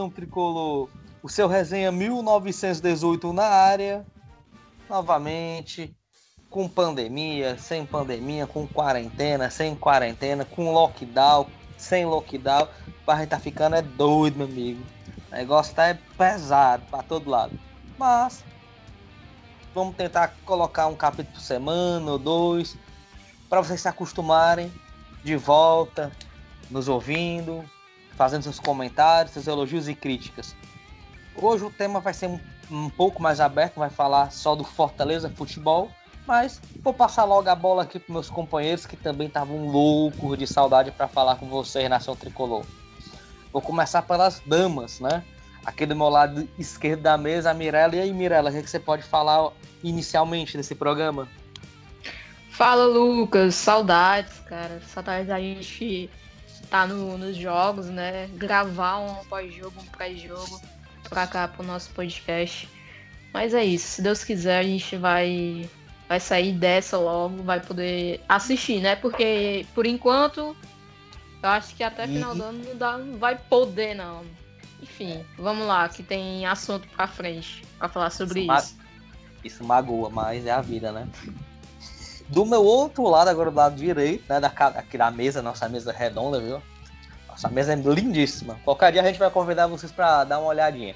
Nação tricolor, o seu resenha 1918 na área, novamente, com pandemia, sem pandemia, com quarentena, sem quarentena, com lockdown, sem lockdown, a gente tá ficando é doido, meu amigo. O negócio tá pesado para todo lado. Mas vamos tentar colocar um capítulo por semana ou dois para vocês se acostumarem de volta, nos ouvindo, fazendo seus comentários, seus elogios e críticas. Hoje o tema vai ser um, um pouco mais aberto, vai falar só do Fortaleza Futebol, mas vou passar logo a bola aqui para meus companheiros que também estavam loucos de saudade para falar com vocês, Nação Tricolor. Vou começar pelas damas, né? Aqui do meu lado esquerdo da mesa, a Mirella. E aí, Mirella, o que, é você pode falar inicialmente desse programa? Fala, Lucas. Saudades, cara. Saudades da gente tá no, nos jogos, né? Gravar um pós-jogo, um pré-jogo pra cá pro nosso podcast. Mas é isso. Se Deus quiser, a gente vai vai sair dessa logo, vai poder assistir, né? Porque por enquanto eu acho que até final do ano não, dá, não vai poder, não. Enfim, vamos lá, que tem assunto pra frente pra falar sobre isso. Isso, isso magoa, mas é a vida, né? Do meu outro lado, agora do lado direito, né? Da, aqui da mesa, nossa mesa redonda, viu? Nossa mesa é lindíssima. Qualquer dia a gente vai convidar vocês pra dar uma olhadinha.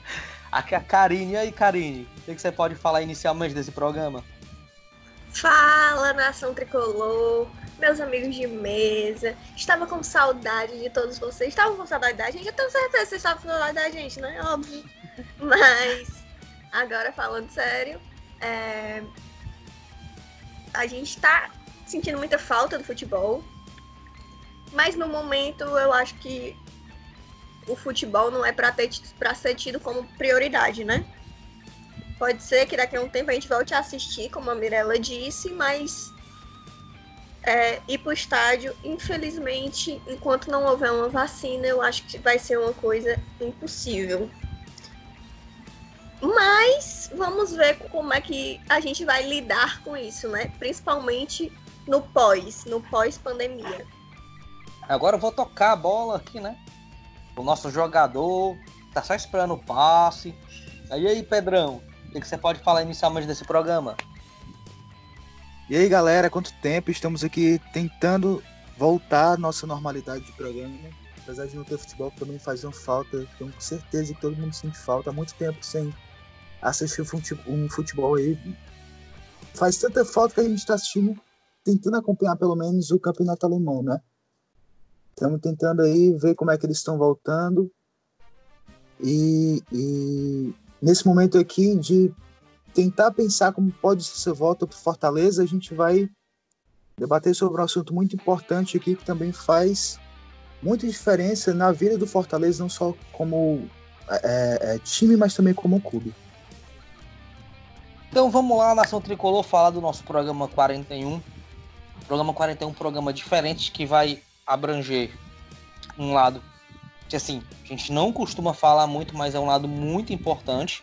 Aqui é a Karine. E aí, Karine? O que você pode falar inicialmente desse programa? Fala, nação tricolor, meus amigos de mesa. Estava com saudade de todos vocês. Estavam com saudade da gente? Eu tenho certeza que vocês estavam com saudade da gente, né? Óbvio. Mas, agora falando sério, é... a gente está sentindo muita falta do futebol. Mas no momento eu acho que o futebol não é para ser tido como prioridade, né? Pode ser que daqui a um tempo a gente volte a assistir, como a Mirella disse, mas é, ir para o estádio, infelizmente, enquanto não houver uma vacina, eu acho que vai ser uma coisa impossível. Mas vamos ver como é que a gente vai lidar com isso, né? Principalmente no pós, no pós-pandemia. Agora eu vou tocar a bola aqui, né? O nosso jogador tá só esperando o passe. Aí aí, Pedrão, o que você pode falar inicialmente desse programa? E aí, galera, quanto tempo estamos aqui tentando voltar à nossa normalidade de programa. Apesar de não ter futebol, também fazia falta. Tenho certeza que todo mundo sente falta. Há muito tempo sem assistir um futebol aí. Faz tanta falta que a gente está assistindo, tentando acompanhar pelo menos o campeonato alemão, né? Estamos tentando aí ver como é que eles estão voltando. E, e nesse momento aqui de tentar pensar como pode ser essa volta para Fortaleza, a gente vai debater sobre um assunto muito importante aqui que também faz muita diferença na vida do Fortaleza, não só como é, é, time, mas também como clube. Então vamos lá, Nação Tricolor, falar do nosso programa 41. Programa 41 é um programa diferente que vai abranger um lado que assim, a gente não costuma falar muito, mas é um lado muito importante.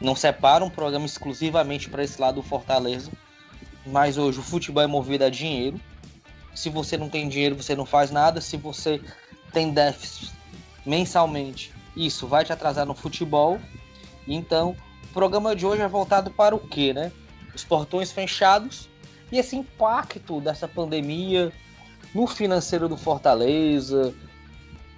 Não separa um programa exclusivamente para esse lado do Fortaleza. Mas hoje o futebol é movido a dinheiro. Se você não tem dinheiro, você não faz nada. Se você tem déficit mensalmente, isso vai te atrasar no futebol. Então, o programa de hoje é voltado para o quê, né? Os portões fechados e esse impacto dessa pandemia no financeiro do Fortaleza,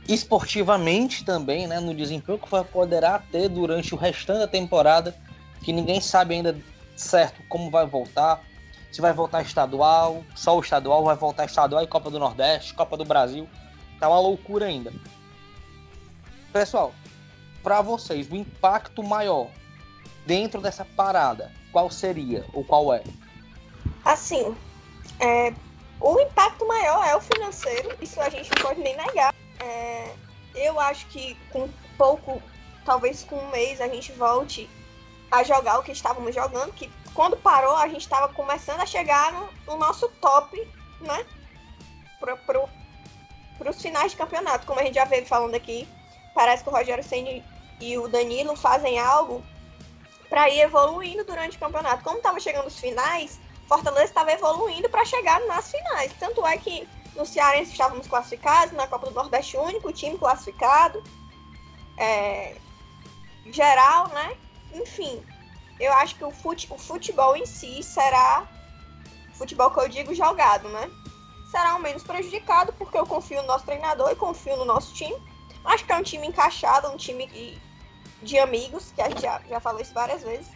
esportivamente também, né, no desempenho que poderá ter durante o restante da temporada, que ninguém sabe ainda certo como vai voltar, se vai voltar estadual, só o estadual, vai voltar estadual e Copa do Nordeste, Copa do Brasil, tá uma loucura ainda. Pessoal, para vocês, o impacto maior dentro dessa parada, qual seria ou qual é? Assim, é, o impacto maior é o financeiro, isso a gente não pode nem negar. É, eu acho que com pouco, talvez com um mês, a gente volte a jogar o que estávamos jogando, que quando parou a gente estava começando a chegar no, no, nosso top, né? Para pro, os finais de campeonato, como a gente já veio falando aqui, parece que o Rogério Senni e o Danilo fazem algo para ir evoluindo durante o campeonato. Como estava chegando os finais, Fortaleza estava evoluindo para chegar nas finais. Tanto é que no Cearense estávamos classificados, na Copa do Nordeste único time classificado. é, geral, né? Enfim, eu acho que o, fute, o futebol em si será. Futebol que eu digo jogado, né? Será o menos prejudicado, porque eu confio no nosso treinador e confio no nosso time. Acho que é um time encaixado, um time de, de amigos, que a gente já, já falou isso várias vezes.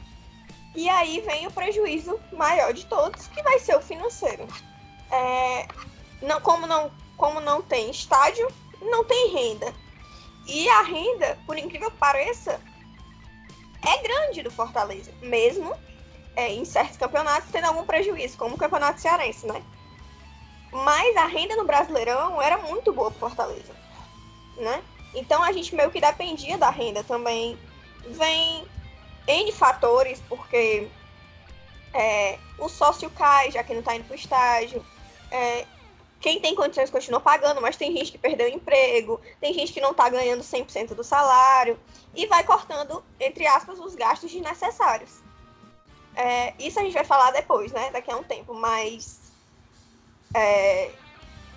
E aí vem o prejuízo maior de todos, que vai ser o financeiro. É, não, como, não, como não tem estádio, não tem renda. E a renda, por incrível que pareça, é grande do Fortaleza, mesmo é, em certos campeonatos tendo algum prejuízo, como o Campeonato Cearense, né? Mas a renda no Brasileirão era muito boa para Fortaleza, né? Então a gente meio que dependia da renda também. Vem N fatores, porque é, o sócio cai, já que não está indo para o estágio. É, quem tem condições continua pagando, mas tem gente que perdeu o emprego, tem gente que não está ganhando 100% do salário, e vai cortando, entre aspas, os gastos desnecessários. É, isso a gente vai falar depois, né? Daqui a um tempo, mas. É,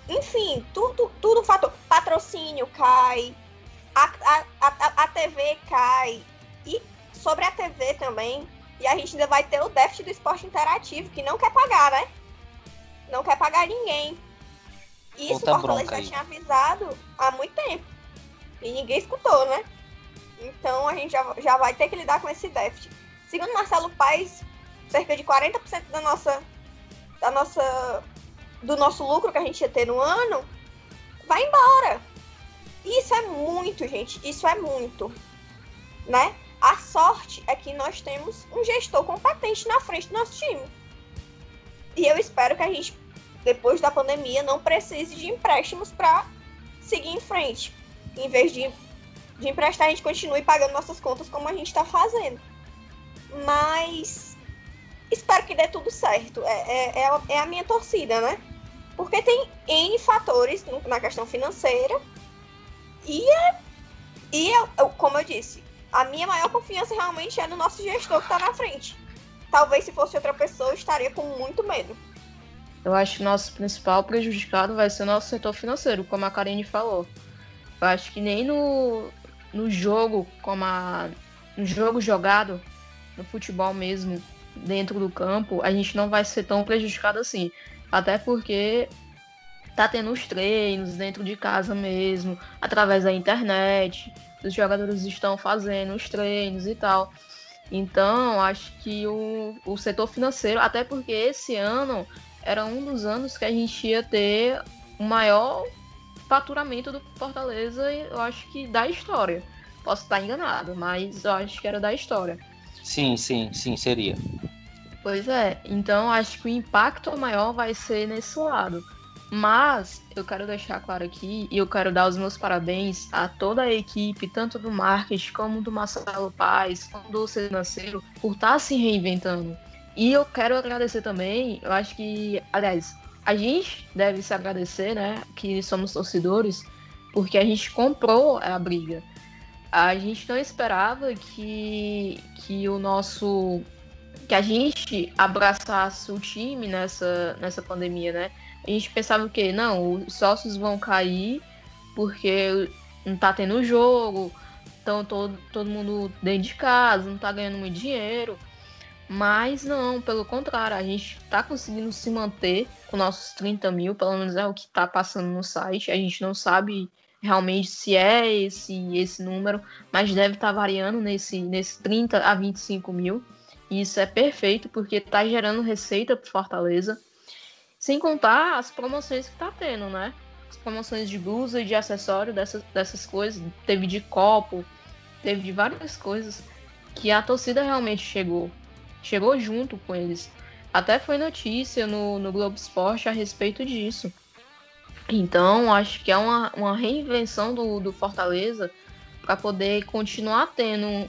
enfim, tudo, tudo fator. Patrocínio cai, a, a, a, a TV cai, e sobre a TV também, e a gente ainda vai ter o déficit do esporte interativo, que não quer pagar, né? Não quer pagar ninguém. Isso o Fortaleza já tinha avisado há muito tempo. E ninguém escutou, né? Então a gente já, já vai ter que lidar com esse déficit. Segundo Marcelo Paes, cerca de 40% da nossa, da nossa, do nosso lucro que a gente ia ter no ano vai embora. Isso é muito, gente. Isso é muito. Né? A sorte é que nós temos um gestor competente na frente do nosso time. E eu espero que a gente depois da pandemia, não precise de empréstimos para seguir em frente. Em vez de, de emprestar, a gente continue pagando nossas contas como a gente está fazendo. Mas espero que dê tudo certo. É, é, é, é a minha torcida, né? Porque tem N fatores na questão financeira. E, é, e é, como eu disse, a minha maior confiança realmente é no nosso gestor que está na frente. Talvez se fosse outra pessoa, eu estaria com muito medo eu acho que nosso principal prejudicado vai ser o nosso setor financeiro, como a Karine falou. Eu acho que nem no, no jogo, como a, no jogo jogado, no futebol mesmo, dentro do campo, a gente não vai ser tão prejudicado assim. Até porque tá tendo os treinos dentro de casa mesmo, através da internet. Os jogadores estão fazendo os treinos e tal. Então, acho que o, o setor financeiro, até porque esse ano era um dos anos que a gente ia ter o maior faturamento do Fortaleza, eu acho que da história. Posso estar enganado, mas eu acho que era da história. Sim, sim, sim, seria. Pois é, então acho que o impacto maior vai ser nesse lado. Mas eu quero deixar claro aqui e eu quero dar os meus parabéns a toda a equipe, tanto do marketing como do Marcelo Paz, como do financeiro, por estar se reinventando. E eu quero agradecer também, eu acho que, aliás, a gente deve se agradecer, né, que somos torcedores, porque a gente comprou a briga. A gente não esperava que, que o nosso que a gente abraçasse o time nessa, nessa pandemia, né? A gente pensava que não, os sócios vão cair porque não tá tendo jogo, então todo, todo mundo dentro de casa, não tá ganhando muito dinheiro. Mas não, pelo contrário, a gente está conseguindo se manter com nossos 30 mil, pelo menos é o que está passando no site. A gente não sabe realmente se é esse, esse número, mas deve estar tá variando nesse, nesse 30 a 25 mil. E isso é perfeito, porque está gerando receita para Fortaleza. Sem contar as promoções que está tendo, né? As promoções de blusa e de acessório dessas, dessas coisas. Teve de copo, teve de várias coisas que a torcida realmente chegou chegou junto com eles. Até foi notícia no, no Globo Esporte a respeito disso. Então, acho que é uma, uma reinvenção do, do Fortaleza para poder continuar tendo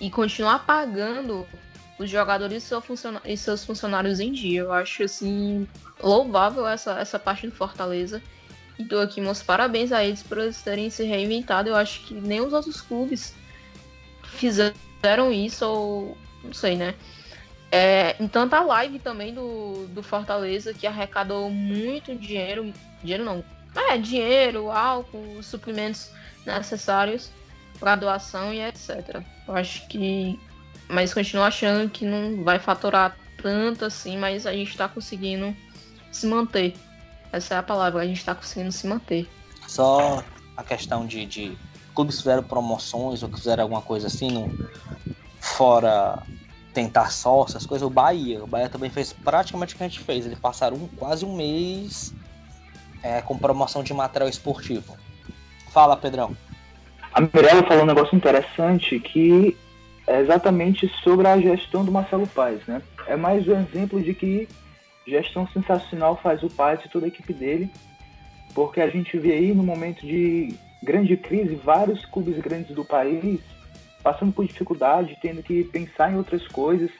e continuar pagando os jogadores e seus funcionários em dia. Eu acho assim louvável essa, essa parte do Fortaleza. E dou aqui meus parabéns a eles por eles terem se reinventado. Eu acho que nem os outros clubes fizeram isso, ou não sei, né? É, então tá a live também do, do Fortaleza, que arrecadou muito dinheiro. Dinheiro não. É, dinheiro, álcool, suprimentos necessários para doação e etc. Eu acho que. Mas continuo achando que não vai faturar tanto assim, mas a gente está conseguindo se manter. Essa é a palavra, a gente está conseguindo se manter. Só a questão de, de clubes fizeram promoções ou que fizeram alguma coisa assim, no, fora tentar sócio, as coisas, o Bahia. O Bahia também fez praticamente o que a gente fez. Eles passaram um, quase um mês é, com promoção de material esportivo. Fala, Pedrão. A Mirella falou um negócio interessante que é exatamente sobre a gestão do Marcelo Paes, né? É mais um exemplo de que gestão sensacional faz o Paes e toda a equipe dele, porque a gente vê aí no momento de grande crise vários clubes grandes do país passando por dificuldade, tendo que pensar em outras coisas,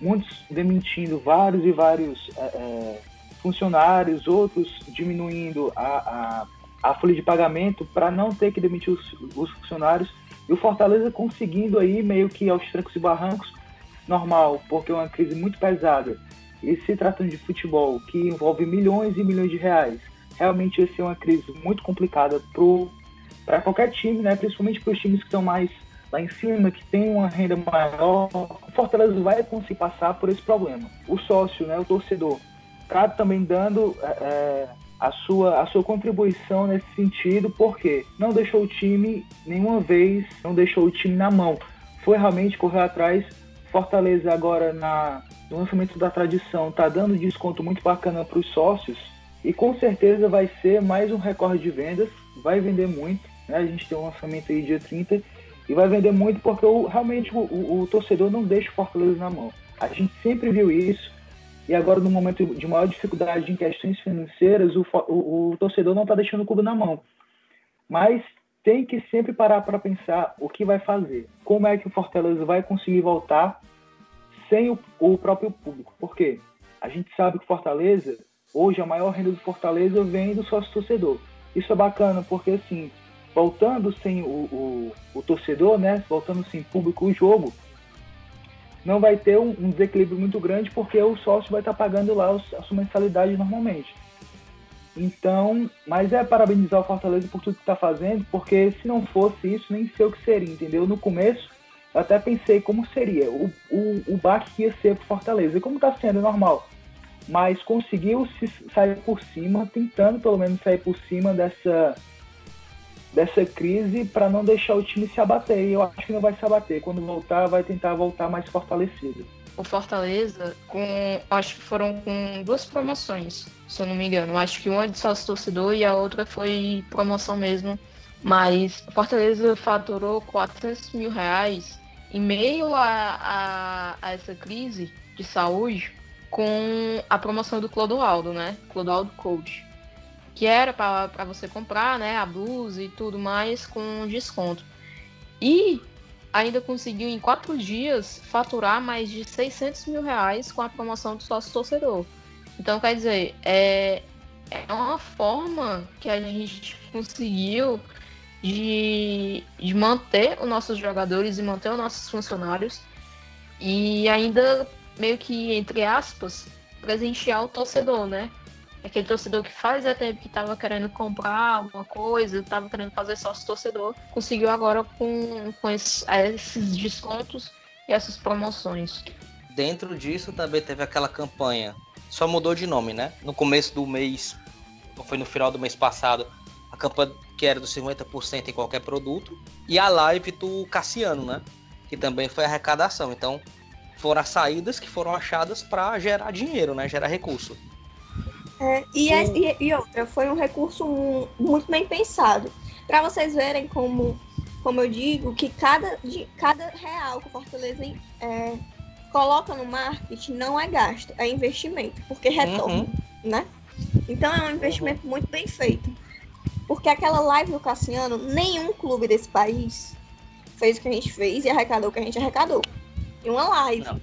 muitos demitindo vários e vários é, é funcionários, outros diminuindo a, a, a folha de pagamento para não ter que demitir os, os, funcionários. E o Fortaleza conseguindo aí meio que aos trancos e barrancos, normal, porque é uma crise muito pesada. E se tratando de futebol, que envolve milhões e milhões de reais, realmente ia ser uma crise muito complicada para qualquer time, né? principalmente para os times que estão mais lá em cima, que tem uma renda maior. O Fortaleza vai conseguir passar por esse problema. O sócio, né, o torcedor, está também dando é, é, a, sua, a sua contribuição nesse sentido, porque não deixou o time nenhuma vez, não deixou o time na mão. Foi realmente correr atrás. Fortaleza agora na, no lançamento da tradição está dando desconto muito bacana para os sócios e com certeza vai ser mais um recorde de vendas, vai vender muito. Né? A gente tem um lançamento aí dia 30 e vai vender muito porque o, realmente o, o, o, torcedor não deixa o Fortaleza na mão. A gente sempre viu isso. E agora, no momento de maior dificuldade em questões financeiras, o, o, torcedor não está deixando o clube na mão. Mas tem que sempre parar para pensar o que vai fazer. Como é que o Fortaleza vai conseguir voltar sem o, o próprio público? Por quê? A gente sabe que Fortaleza, hoje, a maior renda do Fortaleza vem do sócio torcedor. Isso é bacana porque, assim, voltando sem o, o, o, torcedor, né? Voltando sem público o jogo, não vai ter um, um, desequilíbrio muito grande porque o sócio vai estar pagando lá os, a sua mensalidade normalmente. Então, mas é parabenizar o Fortaleza por tudo que está fazendo, porque se não fosse isso, nem sei o que seria, entendeu? No começo, eu até pensei como seria o, o, o baque que ia ser para Fortaleza, como está sendo normal. Mas conseguiu se sair por cima, tentando pelo menos sair por cima dessa dessa crise para não deixar o time se abater. E eu acho que não vai se abater. Quando voltar, vai tentar voltar mais fortalecido. O Fortaleza, com, acho que foram com duas promoções, se eu não me engano. Acho que uma de sócio torcedor e a outra foi promoção mesmo. Mas o Fortaleza faturou 400 mil reais em meio a, a, a essa crise de saúde com a promoção do Clodoaldo, né? Clodoaldo Coach que era para você comprar, né, a blusa e tudo mais com desconto. E ainda conseguiu em quatro dias faturar mais de 600 mil reais com a promoção do sócio torcedor. Então, quer dizer, é, é uma forma que a gente conseguiu de, de manter os nossos jogadores e manter os nossos funcionários e ainda meio que, entre aspas, presentear o torcedor, né? Aquele torcedor que fazia tempo que estava querendo comprar alguma coisa, estava querendo fazer sócio torcedor, conseguiu agora com, com esses, esses descontos e essas promoções. Dentro disso também teve aquela campanha, só mudou de nome, né? No começo do mês, ou foi no final do mês passado, a campanha que era dos 50% em qualquer produto, e a live do Cassiano, né? Que também foi arrecadação. Então, foram as saídas que foram achadas para gerar dinheiro, né? Gerar recurso. É, e, é, e, e, outra, foi um recurso muito bem pensado. Para vocês verem como, como eu digo, que cada, de, cada real que o Fortaleza é, coloca no marketing não é gasto, é investimento, porque retorna, uhum. né? Então é um investimento uhum. muito bem feito. Porque aquela live do Cassiano, nenhum clube desse país fez o que a gente fez e arrecadou o que a gente arrecadou. E uma live. Não.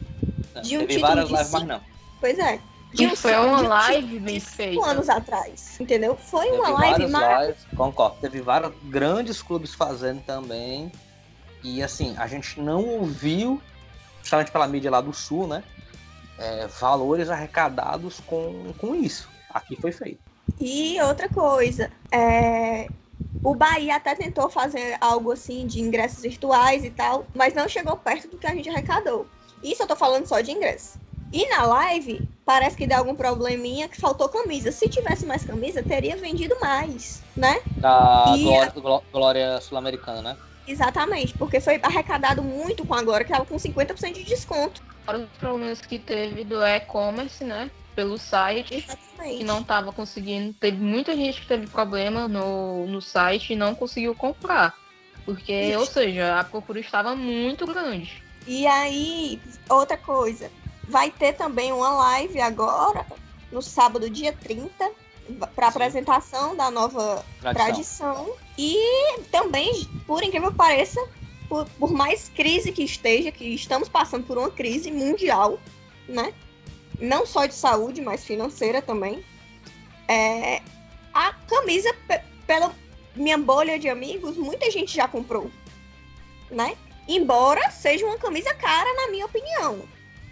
não. De um Teve várias lives, mas não. Pois é. Um, foi uma live bem feita. anos atrás, entendeu? Foi Teve uma live maravilhosa. Concordo. Teve vários grandes clubes fazendo também. E assim, a gente não ouviu, justamente pela mídia lá do sul, né? É, valores arrecadados com, com isso. Aqui foi feito. E outra coisa, é, O Bahia até tentou fazer algo assim de ingressos virtuais e tal, mas não chegou perto do que a gente arrecadou. Isso eu tô falando só de ingresso. E na live, parece que deu algum probleminha que faltou camisa. Se tivesse mais camisa, teria vendido mais, né? Da E Glória, Gló- Glória Sul-Americana, né? Exatamente, porque foi arrecadado muito com a Glória, que tava com 50% de desconto. Fora os problemas que teve do e-commerce, né? Pelo site, Exatamente. que não tava conseguindo. Teve muita gente que teve problema no, no site e não conseguiu comprar. Porque, Isso. ou seja, a procura estava muito grande. E aí, outra coisa, vai ter também uma live agora, no sábado, dia 30, para apresentação da nova Tradição. tradição. E também, por incrível que pareça, por, por mais crise que esteja, que estamos passando por uma crise mundial, né? Não só de saúde, mas financeira também. É, a camisa, pe- pela minha bolha de amigos, muita gente já comprou, né? Embora seja uma camisa cara, na minha opinião.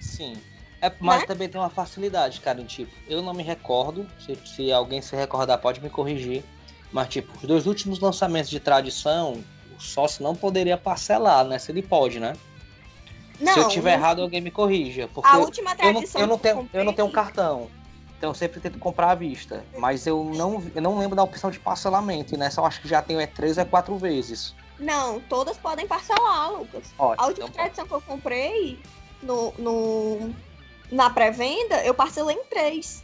Sim. É, mas Né? também tem uma facilidade, cara, em tipo, eu não me recordo, se, se alguém se recordar pode me corrigir, mas tipo, os dois últimos lançamentos de tradição, o sócio não poderia parcelar, né? Se ele pode, né? Não, se eu tiver não- errado, alguém me corrija, porque a eu, última eu não, tradição eu não tenho, comprei- eu não tenho cartão. Então eu sempre tento comprar à vista, mas eu não, eu não lembro da opção de parcelamento, e nessa eu acho que já tenho é três ou é quatro vezes. Não, todas podem parcelar, Lucas. Ótimo, A última então, tradição que eu comprei no, no- na pré-venda, eu parcelei em três.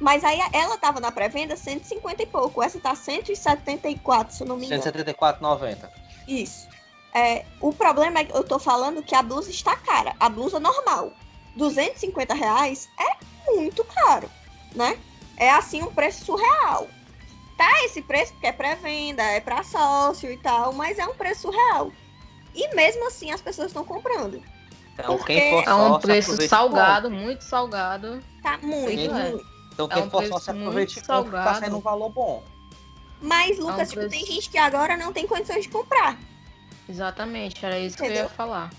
Mas aí ela tava na pré-venda 150 e pouco. Essa tá 174, se eu não me engano. 174,90. Isso. É, o problema é que eu tô falando que a blusa está cara. A blusa normal. 250 reais é muito caro, né? É assim um preço surreal. Tá esse preço porque é pré-venda, é pra sócio e tal, mas é um preço surreal. E mesmo assim as pessoas estão comprando. Então Porque quem for É um sócio, preço salgado, muito salgado. Tá muito, Sim, é. muito. Então É quem um for preço sócio, aproveite que tá salgado. saindo um valor bom. Mas, É um Lucas, tipo, preço- tem gente que agora não tem condições de comprar. Exatamente, era isso que eu ia Entendeu? falar.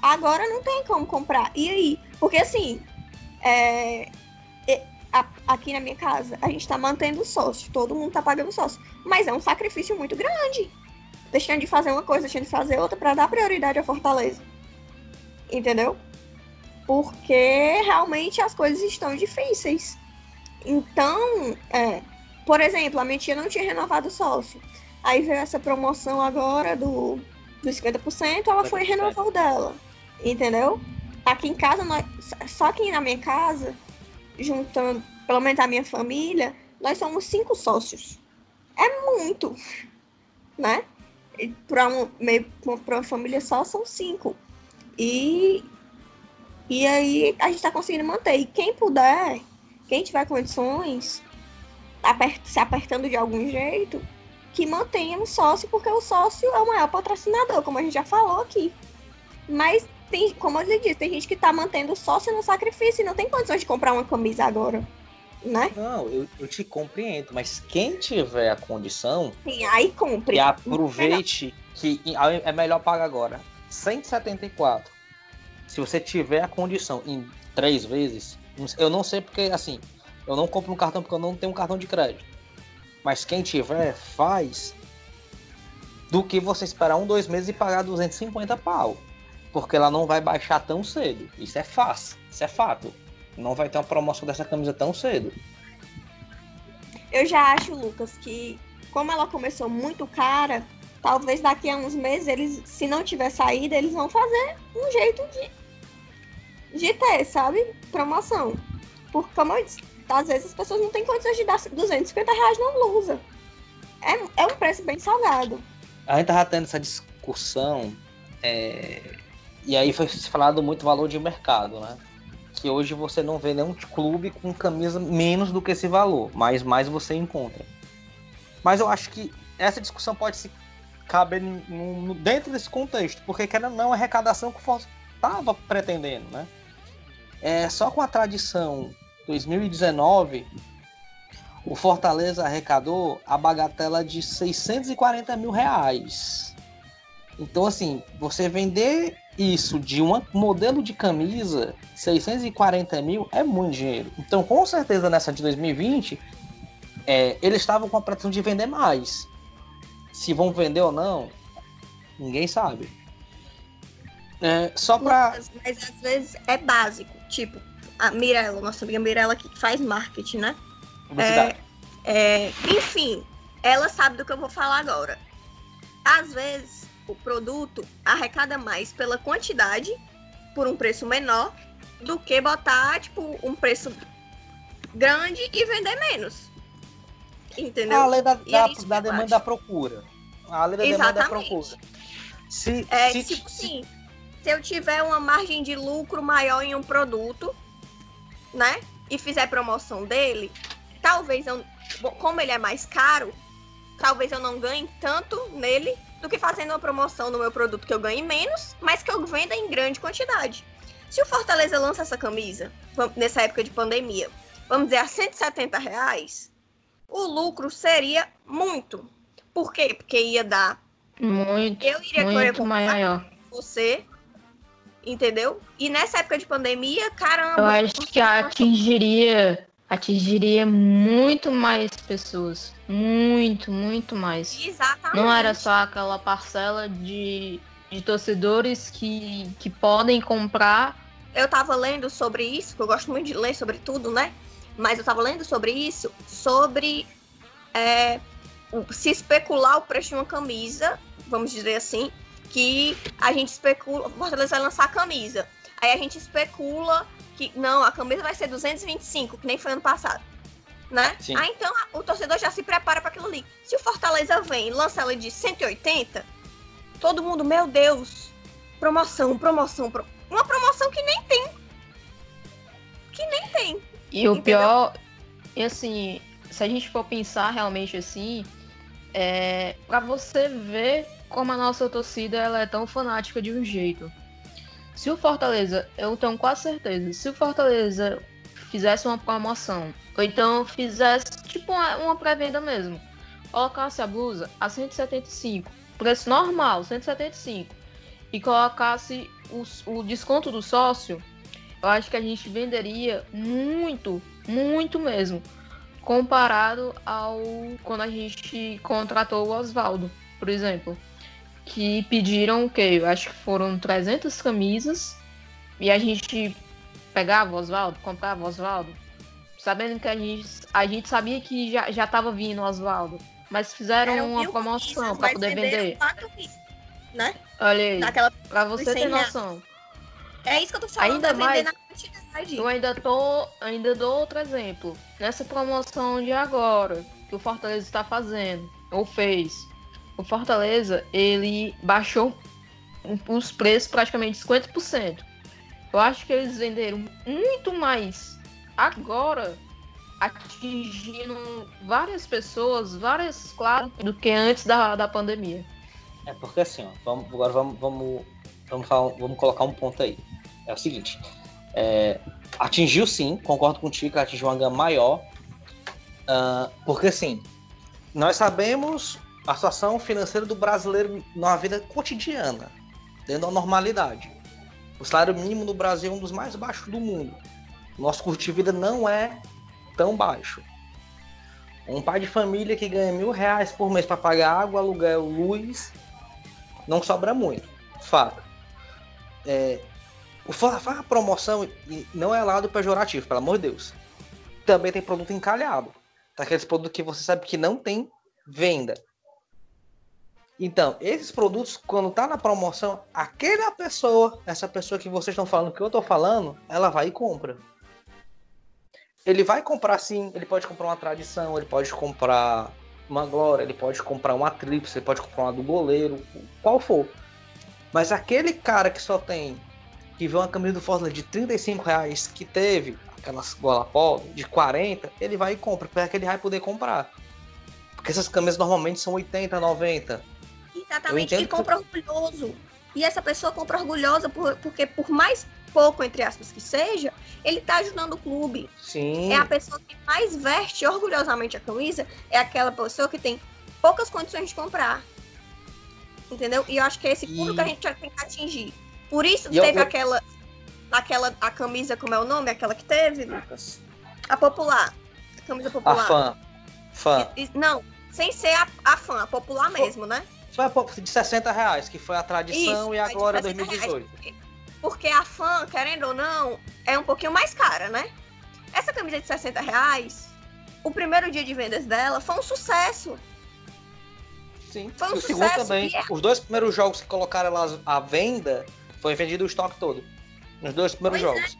Agora não tem como comprar. E aí? Porque assim, é, aqui na minha casa, a gente tá mantendo sócio. Todo mundo tá pagando sócio. Mas é um sacrifício muito grande. Deixando de fazer uma coisa, deixando de fazer outra para dar prioridade à Fortaleza. Entendeu? Porque realmente as coisas estão difíceis. Então, é, por exemplo, a minha tia não tinha renovado o sócio. Aí veio essa promoção agora do, dos 50%, ela foi e 50%. renovou dela. Entendeu? Aqui em casa, nós, só aqui na minha casa, juntando, pelo menos a minha família, nós somos cinco sócios. É muito, né? Para um, meio- pra uma família só, são cinco. E, e aí a gente está conseguindo manter. E quem puder, quem tiver condições, aper- se apertando de algum jeito, que mantenha um sócio, porque o sócio é o maior patrocinador, como a gente já falou aqui. Mas tem, como eu lhe disse, tem gente que tá mantendo o sócio no sacrifício e não tem condições de comprar uma camisa agora. Né? Não, eu, eu te compreendo, mas quem tiver a condição, Sim, aí compre. e aproveite que é melhor pagar agora. 174. Se você tiver a condição em três vezes, eu não sei porque, assim, eu não compro um cartão porque eu não tenho um cartão de crédito. Mas quem tiver, faz do que você esperar um, dois meses e pagar 250 pau. Porque ela não vai baixar tão cedo. Isso é fácil, isso é fato. Não vai ter uma promoção dessa camisa tão cedo. Eu já acho, Lucas, que como ela começou muito cara, talvez daqui a uns meses, eles, se não tiver saída, eles vão fazer um jeito de, de ter, sabe? Promoção. Porque, como eu disse, às vezes as pessoas não têm condições de dar 250 reais na blusa. É, é um preço bem salgado. A gente tava tendo essa discussão, é, e aí foi falado muito valor de mercado, né? Que hoje você não vê nenhum clube com camisa menos do que esse valor, mas mais você encontra. Mas eu acho que essa discussão pode se no- dentro desse contexto, porque ou não, a arrecadação que o Força estava pretendendo, né? É, só com a tradição 2019, o Fortaleza arrecadou a bagatela de 640 mil reais. Então, assim, você vender isso de um modelo de camisa, 640 mil, é muito dinheiro. Então, com certeza, nessa de 2020, é, eles estavam com a pretensão de vender mais. Se vão vender ou não, ninguém sabe. É, só pra. Mas, mas às vezes é básico. Tipo, a Mirella, nossa amiga Mirella que faz marketing, né? Publicidade. É, enfim, ela sabe do que eu vou falar agora. Às vezes, o produto arrecada mais pela quantidade, por um preço menor, do que botar, tipo, um preço grande e vender menos. Entendeu? a lei da, da, é da demanda acho. da procura. A lei da demanda e da Exatamente. procura. Se, É, se, tipo se- assim, se eu tiver uma margem de lucro maior em um produto, né? E fizer promoção dele, talvez eu. Como ele é mais caro, talvez eu não ganhe tanto nele do que fazendo uma promoção no meu produto que eu ganhe menos, mas que eu venda em grande quantidade. Se o Fortaleza lança essa camisa nessa época de pandemia, vamos dizer, a 170 reais, o lucro seria muito. Por quê? Porque ia dar. Muito, Eu iria muito maior. você, entendeu? E nessa época de pandemia, caramba. Eu acho que atingiria, atingiria muito mais pessoas. Muito, muito mais. Exatamente. Não era só aquela parcela de, de torcedores que, que podem comprar. Eu tava lendo sobre isso, que eu gosto muito de ler sobre tudo, né? Mas eu tava lendo sobre isso, sobre é, se especular o preço de uma camisa, vamos dizer assim, que a gente especula, o Fortaleza vai lançar a camisa. Aí a gente especula que, não, a camisa vai ser 225, que nem foi ano passado. Né? Sim. Aí então o torcedor já se prepara para aquilo ali. Se o Fortaleza vem e lança ela de 180, todo mundo, meu Deus, promoção, promoção, pro- uma promoção que nem tem. Que nem tem. E o Entendeu? pior, e assim, se a gente for pensar realmente assim, é para você ver como a nossa torcida ela é tão fanática de um jeito. Se o Fortaleza, eu tenho quase certeza, se o Fortaleza fizesse uma promoção, ou então fizesse tipo uma, uma pré-venda mesmo, colocasse a blusa a 175, preço normal, 175, e colocasse o, o desconto do sócio, eu acho que a gente venderia muito, muito mesmo, comparado ao quando a gente contratou o Oswaldo, por exemplo, que pediram o quê? Eu acho que foram 300 camisas e a gente pegava o Oswaldo, comprava o Oswaldo, sabendo que a gente, a gente sabia que já, já tava vindo o Oswaldo, mas fizeram Eram uma promoção para poder vender. quatro Né? Olha aí, Naquela... pra você ter 100 reais. É isso que eu tô falando, Ainda vender mais- na quantidade. Eu ainda tô, ainda dou outro exemplo. Nessa promoção de agora que o Fortaleza está fazendo ou fez, o Fortaleza ele baixou os preços praticamente 50%. Eu acho que eles venderam muito mais agora, atingindo várias pessoas, várias classes, do que antes da, da pandemia. É porque assim, ó, vamos, agora vamos, vamos, vamos, falar- vamos colocar um ponto aí. É o seguinte, é, atingiu sim, concordo contigo, atingiu uma gama maior, ah, porque assim, nós sabemos a situação financeira do brasileiro na vida cotidiana, dentro da normalidade. O salário mínimo no Brasil é um dos mais baixos do mundo. Nosso custo de vida não é tão baixo. Um pai de família que ganha mil reais por mês para pagar água, aluguel, luz, não sobra muito. Fato. É, o a promoção não é lado pejorativo, pelo amor de Deus. Também tem produto encalhado. Daqueles produtos que você sabe que não tem venda. Então, esses produtos, quando tá na promoção, aquela pessoa, essa pessoa que vocês estão falando que eu tô falando, ela vai e compra. Ele vai comprar sim, ele pode comprar uma tradição, ele pode comprar uma glória, ele pode comprar uma tríplice, ele pode comprar uma do goleiro, qual for. Mas aquele cara que só tem, que vê uma camisa do Fortaleza de 35 reais, que teve aquelas gola polo de 40, ele vai e compra, para que ele vai poder comprar. Porque essas camisas normalmente são 80, 90. Eu Exatamente, e compra orgulhoso. E essa pessoa compra orgulhosa por- porque, por mais pouco, entre aspas, que seja, ele tá ajudando o clube. Sim. É a pessoa que mais veste orgulhosamente a camisa, é aquela pessoa que tem poucas condições de comprar. Entendeu? E eu acho que é esse público E- que a gente tem que atingir. Por isso E teve eu- aquela. Aquela. A camisa, como é o nome? Aquela que teve, Lucas? A popular. A camisa A popular. fã. Fã. E- e- não, sem ser a, a fã, a popular mesmo, né? Foi a de 60 reais, que foi a tradição Isso, e a 60 2018. Porque a fã, querendo ou não, é um pouquinho mais cara, né? Essa camisa de 60 reais, o primeiro dia de vendas dela foi um sucesso. Sim. Foi um o segundo sucesso, também. e é- Os dois primeiros jogos que colocaram lá à venda, foi vendido o estoque todo. Nos dois primeiros Pois é. jogos.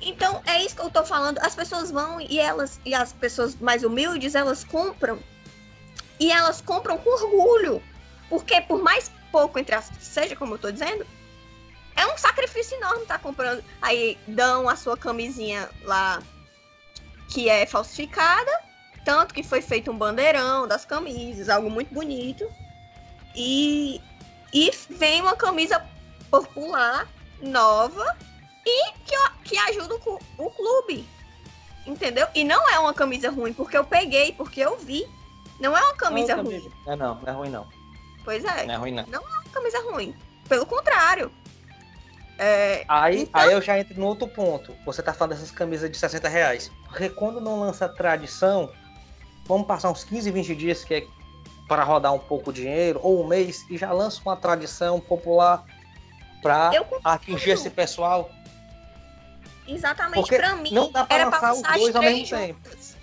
Então, é isso que eu tô falando. As pessoas vão e elas, e as pessoas mais humildes, elas compram. E elas compram com orgulho. Porque por mais pouco, entre as, seja como eu tô dizendo, é um sacrifício enorme estar comprando. Aí dão a sua camisinha lá que é falsificada. Tanto que foi feito um bandeirão das camisas, algo muito bonito. E, e vem uma camisa popular, nova, e que, que ajuda o, o clube. Entendeu? E não é uma camisa ruim, porque eu peguei, porque eu vi. Não é uma camisa Não, ruim. É não, não é ruim não. Pois é, Não é ruim não. não é uma camisa ruim. Pelo contrário. É, Aí, Então- aí eu já entro no outro ponto. Você tá falando dessas camisas de 60 reais. Porque quando não lança tradição, vamos passar uns 15, 20 dias que é para rodar um pouco o dinheiro, ou um mês, e já lança uma tradição popular para atingir esse pessoal. Exatamente, pra mim, não dá pra era pra lançar os lançar as dois ao três mesmo tempo. juntas.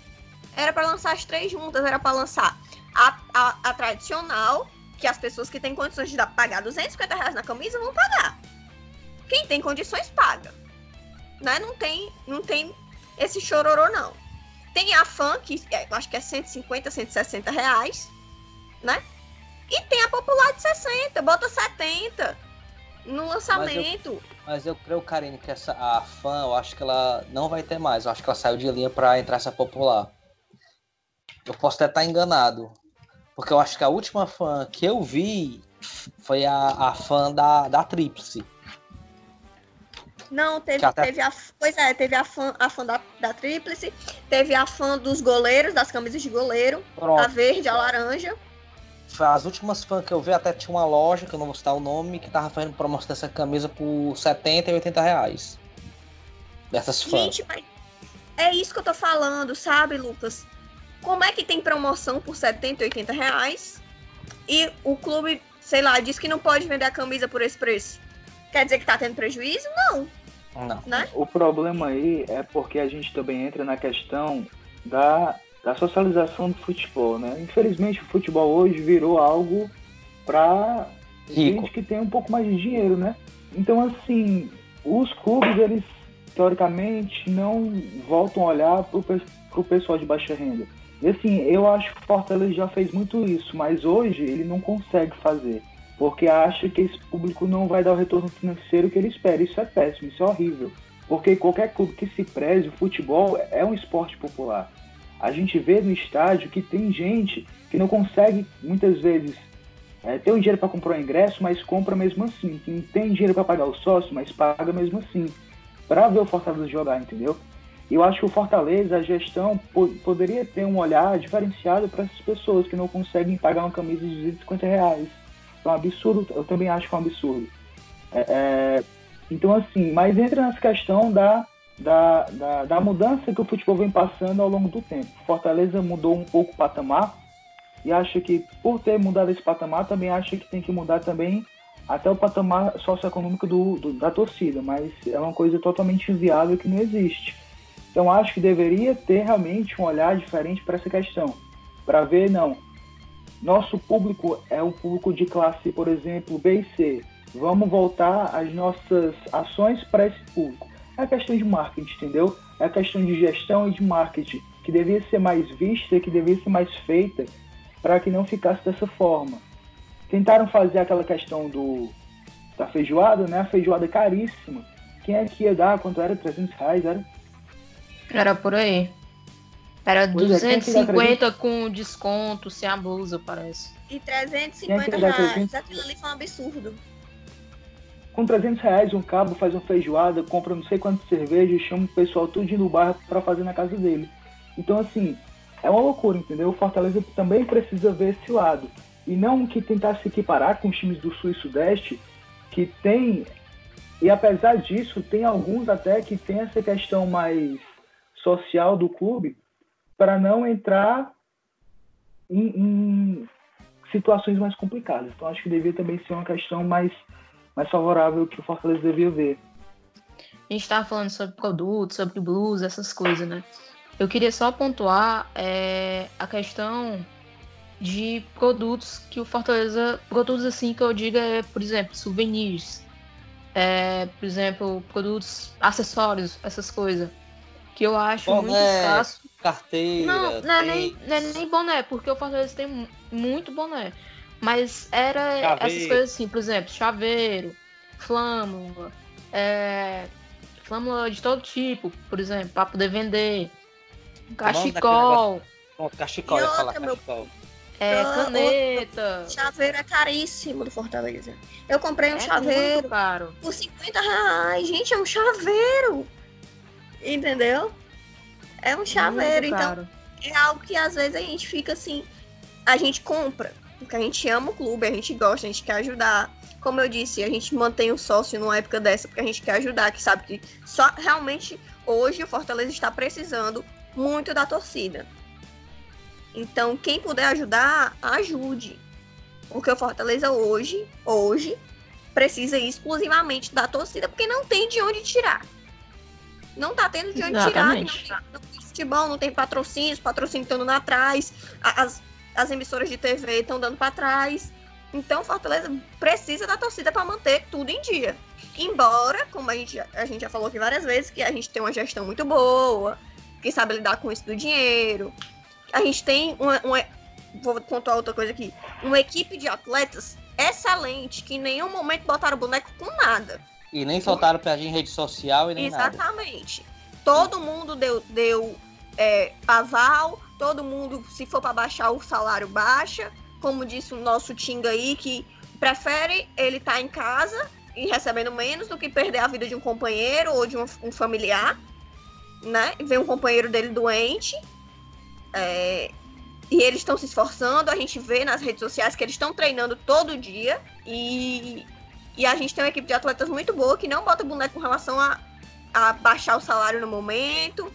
Era pra lançar as três juntas, era pra lançar a, a, a tradicional, que as pessoas que têm condições de dar- pagar 250 reais na camisa vão pagar. Quem tem condições, paga. Né? Não, tem, não tem esse chororô, não. Tem a fã, que é, acho que é 150, 160 reais, né? E tem a popular de 60, bota 70 no lançamento. Mas eu creio, Karine, que essa, a fã, eu acho que ela não vai ter mais. Eu acho que ela saiu de linha para entrar essa popular. Eu posso até estar enganado. Porque eu acho que a última fã que eu vi foi a, a fã da, da Tríplice. Não, teve, até- teve a. Pois é, teve a fã, a fã da, da Tríplice, teve a fã dos goleiros, das camisas de goleiro, a Pronto. verde, a laranja. As últimas fãs que eu vi, até tinha uma loja, que eu não vou citar o nome, que tava fazendo promoção dessa camisa por 70 e 80 reais. Dessas fãs. Gente, mas é isso que eu tô falando, sabe, Lucas? Como é que tem promoção por 70, 80 reais e o clube, sei lá, diz que não pode vender a camisa por esse preço? Quer dizer que tá tendo prejuízo? Não, Não. né? O problema aí é porque a gente também entra na questão da, da socialização do futebol, né? Infelizmente o futebol hoje virou algo para gente que tem um pouco mais de dinheiro, né? Então assim, os clubes eles teoricamente não voltam a olhar pe- pro pessoal de baixa renda. E assim, eu acho que o Fortaleza já fez muito isso, mas hoje ele não consegue fazer. Porque acha que esse público não vai dar o retorno financeiro que ele espera. Isso é péssimo, isso é horrível. Porque qualquer clube que se preze, o futebol é um esporte popular. A gente vê no estádio que tem gente que não consegue, muitas vezes, é, ter o dinheiro para comprar o ingresso, mas compra mesmo assim. Que não tem dinheiro para pagar o sócio, mas paga mesmo assim. Para ver o Fortaleza jogar, entendeu? Eu acho que o Fortaleza, a gestão, po- poderia ter um olhar diferenciado para essas pessoas que não conseguem pagar uma camisa de 250 reais. É um absurdo, eu também acho que é um absurdo. É, é, então, assim, mas entra nessa questão da, da, da, da mudança que o futebol vem passando ao longo do tempo. Fortaleza mudou um pouco o patamar e acho que, por ter mudado esse patamar, também acho que tem que mudar também até o patamar socioeconômico do, do, da torcida, mas é uma coisa totalmente inviável que não existe. Então, acho que deveria ter realmente um olhar diferente para essa questão, para ver, não, nosso público é um público de classe, por exemplo, B e C. Vamos voltar as nossas ações para esse público. É a questão de marketing, entendeu? É a questão de gestão e de marketing que devia ser mais vista, que devia ser mais feita para que não ficasse dessa forma. Tentaram fazer aquela questão do da feijoada, né? A feijoada é caríssima. Quem é que ia dar? Quanto era? 300 reais? Era? Era por aí. Era Pois é, quem é que dá 250 com desconto, sem a blusa, parece. E Quem é 350 que dá reais. 300? Aquilo ali foi um absurdo. Com 300 reais, um cabo faz uma feijoada, compra não sei quantas cervejas, chama o pessoal tudo no bairro para fazer na casa dele. Então, assim, é uma loucura, entendeu? O Fortaleza também precisa ver esse lado. E não que tentar se equiparar com os times do Sul e Sudeste, que tem, e apesar disso, tem alguns até que tem essa questão mais social do clube, para não entrar em, em situações mais complicadas. Então acho que devia também ser uma questão mais, mais favorável que o Fortaleza devia ver. A gente estava falando sobre produtos, sobre blues, essas coisas, né? Eu queria só pontuar é, a questão de produtos que o Fortaleza. Produtos assim que eu diga é, por exemplo, souvenirs. É, por exemplo, produtos, acessórios, essas coisas. Que eu acho boné, muito escasso. Carteira. Não, não é, nem, não é nem boné, porque o Fortaleza tem muito boné. Mas era chaveiro. essas coisas assim, por exemplo, chaveiro, flâmula, é, flâmula de todo tipo, por exemplo, para poder vender. Cachecol. Pronto, cachecol, eu falar cachecol. É, caneta. Chaveiro é caríssimo do Fortaleza. Eu comprei um é chaveiro por 50 reais. Gente, é um chaveiro. Entendeu? É um chaveiro. então, é algo que às vezes a gente fica assim. A gente compra. Porque a gente ama o clube, a gente gosta, a gente quer ajudar. Como eu disse, a gente mantém o sócio numa época dessa porque a gente quer ajudar, que sabe que só realmente hoje o Fortaleza está precisando muito da torcida. Então, quem puder ajudar, ajude. Porque o Fortaleza hoje, hoje, precisa exclusivamente da torcida, porque não tem de onde tirar. Não tá tendo de onde Exatamente. tirar. Não, tem futebol, não tem patrocínios, patrocínio estando lá atrás, as, as emissoras de TV estão dando para trás. Então, Fortaleza precisa da torcida para manter tudo em dia. Embora, como a gente, a gente já falou aqui várias vezes, que a gente tem uma gestão muito boa, que sabe lidar com isso do dinheiro, a gente tem uma, uma, vou contar outra coisa aqui, uma equipe de atletas excelente, que em nenhum momento botaram boneco com nada. E nem soltaram pra gente em rede social e nem Exatamente. Nada. Todo mundo deu, deu é, aval, todo mundo, se for para baixar o salário, baixa. Como disse o nosso Tinga aí, que prefere ele estar tá em casa e recebendo menos do que perder a vida de um companheiro ou de um, um familiar, né? Ver um companheiro dele doente é, e eles estão se esforçando, a gente vê nas redes sociais que eles estão treinando todo dia. E, e a gente tem uma equipe de atletas muito boa que não bota boneco com relação a, a baixar o salário no momento.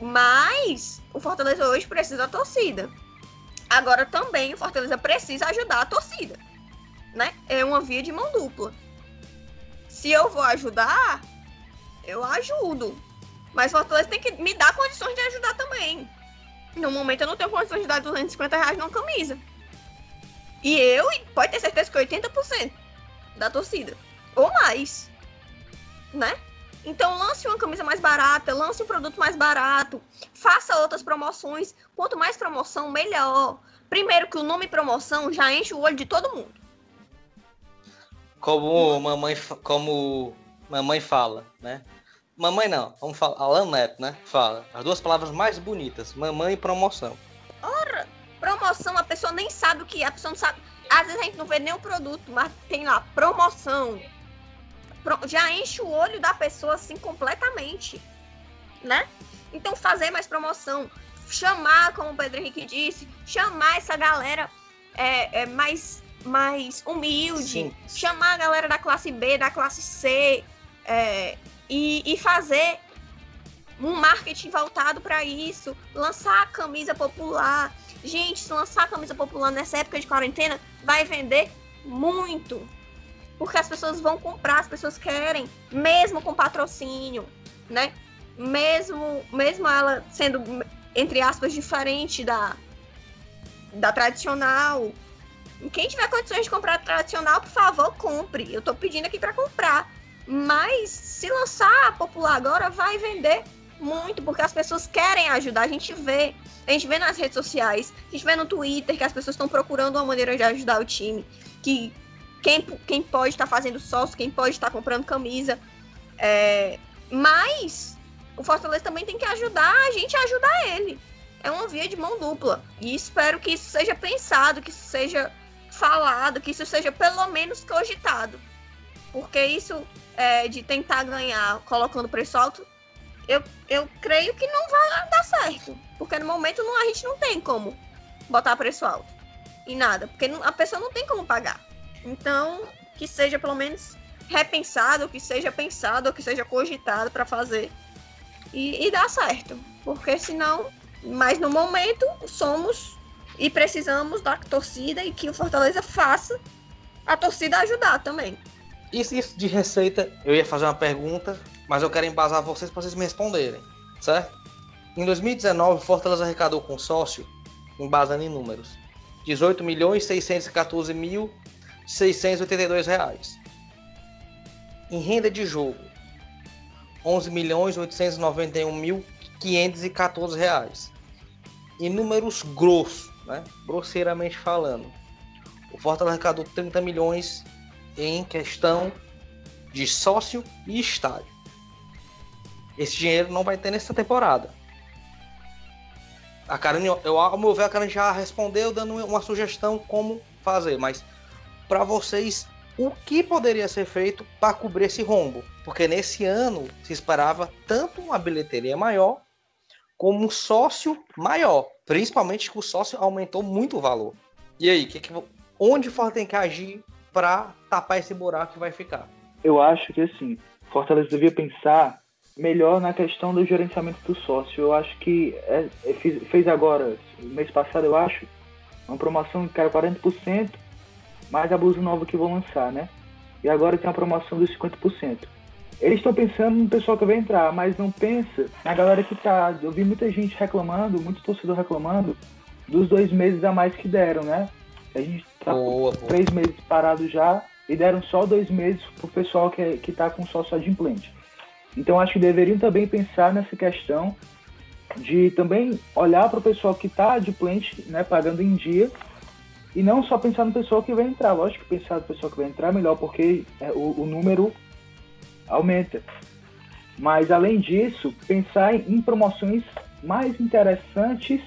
Mas o Fortaleza hoje precisa da torcida. Agora também o Fortaleza precisa ajudar a torcida. Né? É uma via de mão dupla. Se eu vou ajudar, eu ajudo. Mas o Fortaleza tem que me dar condições de ajudar também. No momento eu não tenho condições de dar 250 reais numa camisa. E eu, pode ter certeza que 80% da torcida. Ou mais. Né? Então lance uma camisa mais barata, lance um produto mais barato, faça outras promoções. Quanto mais promoção, melhor. Primeiro que o nome promoção já enche o olho de todo mundo. Como mamãe, como mamãe fala, né? Mamãe não, vamos falar. Alan Neto, né? Fala. As duas palavras mais bonitas: mamãe e promoção. Ora, promoção, a pessoa nem sabe o que é, a pessoa não sabe. Às vezes a gente não vê nem o produto, mas tem lá, promoção. Já enche o olho da pessoa assim completamente. Né? Então fazer mais promoção. Chamar, como o Pedro Henrique disse, chamar essa galera é, é mais, mais humilde. Sim. Chamar a galera da classe B, da classe C. É, e, e fazer um marketing voltado para isso, lançar a camisa popular. Gente, se lançar a camisa popular nessa época de quarentena, vai vender muito. Porque as pessoas vão comprar, as pessoas querem, mesmo com patrocínio, né? Mesmo, mesmo ela sendo, entre aspas, diferente da, da tradicional. Quem tiver condições de comprar tradicional, por favor, compre. Eu tô pedindo aqui para comprar. Mas se lançar popular agora, vai vender muito, porque as pessoas querem ajudar. A gente vê, a gente vê nas redes sociais, a gente vê no Twitter que as pessoas estão procurando uma maneira de ajudar o time. Que quem, quem pode estar tá fazendo sócio, quem pode estar tá comprando camisa. É, mas o Fortaleza também tem que ajudar a gente a ajudar ele. É uma via de mão dupla. E espero que isso seja pensado, que isso seja falado, que isso seja pelo menos cogitado. Porque isso é, de tentar ganhar colocando preço alto, eu, eu creio que não vai dar certo. Porque no momento não, a gente não tem como botar preço alto. E nada. Porque a pessoa não tem como pagar. Então, que seja pelo menos repensado, que seja pensado, que seja cogitado para fazer. E, e certo. Porque senão, mas no momento, somos E precisamos da torcida e que o Fortaleza faça a torcida ajudar também. Isso, isso de receita, eu ia fazer uma pergunta, mas eu quero embasar vocês para vocês me responderem, certo? Em 2019, o Fortaleza arrecadou com sócio, embasando em números, 18 milhões 614 mil 682 reais. Em renda de jogo, 11 milhões 891 mil 514 reais. Em números grossos, né? grosseiramente falando, o Fortaleza arrecadou 30 milhões em questão de sócio e estádio. Esse dinheiro não vai ter nessa temporada. A Karen, eu, ao meu ver, a Karen já respondeu dando uma sugestão como fazer, mas para vocês, o que poderia ser feito para cobrir esse rombo? Porque nesse ano se esperava tanto uma bilheteria maior como um sócio maior, principalmente que o sócio aumentou muito o valor. E aí, que que, onde o Fortaleza tem que agir para tapar esse buraco que vai ficar? Eu acho que assim, Fortaleza devia pensar melhor na questão do gerenciamento do sócio. Eu acho que é, é, fez agora, mês passado, eu acho, uma promoção que era 40%, mais a blusa nova que vão lançar, né? E agora tem a promoção dos 50%. Eles estão pensando no pessoal que vai entrar, mas não pensa na galera que tá. Eu vi muita gente reclamando, muito torcedor reclamando dos dois meses a mais que deram, né? A gente tá boa, boa. três meses parado já e deram só dois meses pro pessoal que, que tá com sócio adimplente. Então acho que deveriam também pensar nessa questão de também olhar para o pessoal que está adimplente, né, pagando em dia, e não só pensar no pessoal que vai entrar. Lógico que pensar no pessoal que vai entrar é melhor, porque é, o, o número aumenta. Mas além disso, pensar em promoções mais interessantes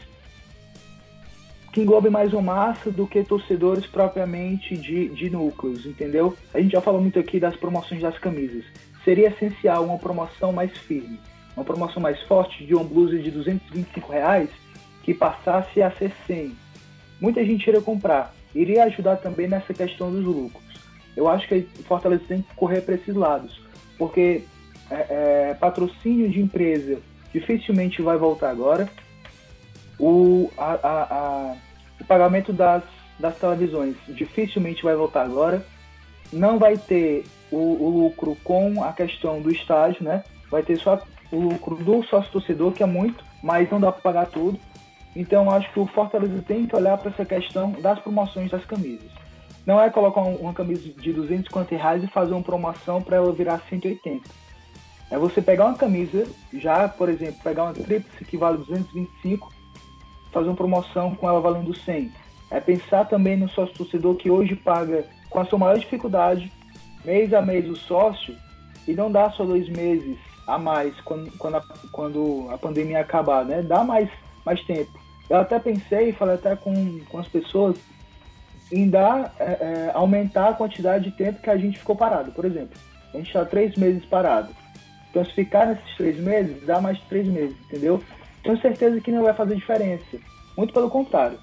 que englobem mais uma massa do que torcedores propriamente de, de núcleos, entendeu? A gente já falou muito aqui das promoções das camisas seria essencial uma promoção mais firme, uma promoção mais forte de uma blusa de 225 reais que passasse a ser 100. Muita gente iria comprar, iria ajudar também nessa questão dos lucros. Eu acho que o Fortaleza tem que correr para esses lados, porque é, é, patrocínio de empresa dificilmente vai voltar agora. O, a, a, a, o pagamento das, das televisões dificilmente vai voltar agora. Não vai ter o, o, lucro com a questão do estádio, né? Vai ter só o lucro do sócio torcedor, que é muito, mas não dá para pagar tudo. Então acho que o Fortaleza tem que olhar para essa questão das promoções das camisas. Não é colocar uma camisa de 250 reais e fazer uma promoção para ela virar 180. É você pegar uma camisa, já, por exemplo, pegar uma tríplice que vale 225, fazer uma promoção com ela valendo 100. É pensar também no sócio torcedor que hoje paga com a sua maior dificuldade mês a mês o sócio e não dá só dois meses a mais quando, quando, a, quando a pandemia acabar, né? Dá mais, mais tempo. Eu até pensei, falei até com, com as pessoas, em dar, é, é, aumentar a quantidade de tempo que a gente ficou parado. Por exemplo, a gente está três meses parado. Então, se ficar nesses três meses, dá mais três meses, entendeu? Tenho certeza que não vai fazer diferença. Muito pelo contrário.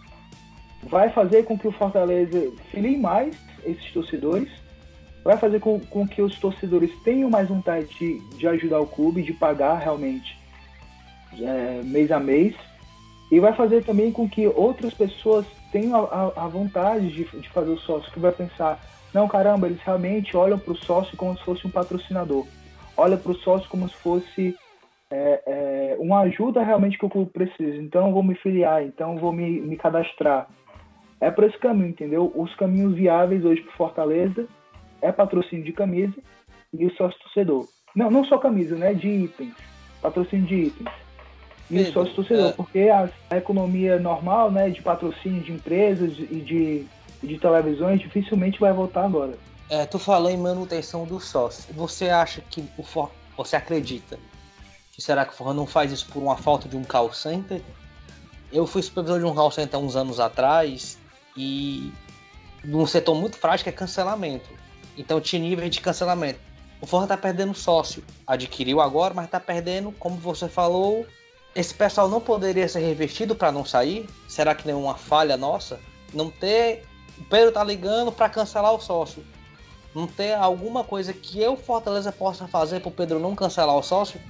Vai fazer com que o Fortaleza filie mais esses torcedores vai fazer com, com que os torcedores tenham mais vontade de, de ajudar o clube, de pagar realmente é, mês a mês, e vai fazer também com que outras pessoas tenham a, a, a vontade de, de fazer o sócio, que vai pensar, não, caramba, eles realmente olham para o sócio como se fosse um patrocinador, olha para o sócio como se fosse é, é, uma ajuda realmente que o clube precisa. Então vou me filiar, então vou me, me cadastrar. É por esse caminho, entendeu? Os caminhos viáveis hoje para Fortaleza é patrocínio de camisa e o sócio torcedor. Não, não só camisa, né? De itens. Patrocínio de itens. E o sócio torcedor, é... porque a, a, economia normal, né, de patrocínio de empresas e de, de televisões dificilmente vai voltar agora. É, tu falou em manutenção do sócio. Você acha que o For... você acredita que será que o Forra não faz isso por uma falta de um call center? Eu fui supervisor de um call center uns anos atrás e num setor muito frágil que é cancelamento. Então tinha nível de cancelamento. O Forra tá perdendo sócio. Adquiriu agora, mas tá perdendo, como você falou. Esse pessoal não poderia ser revestido para não sair? Será que nenhuma falha nossa? Não ter. O Pedro tá ligando para cancelar o sócio. Não ter alguma coisa que eu, Fortaleza, possa fazer pro Pedro não cancelar o sócio?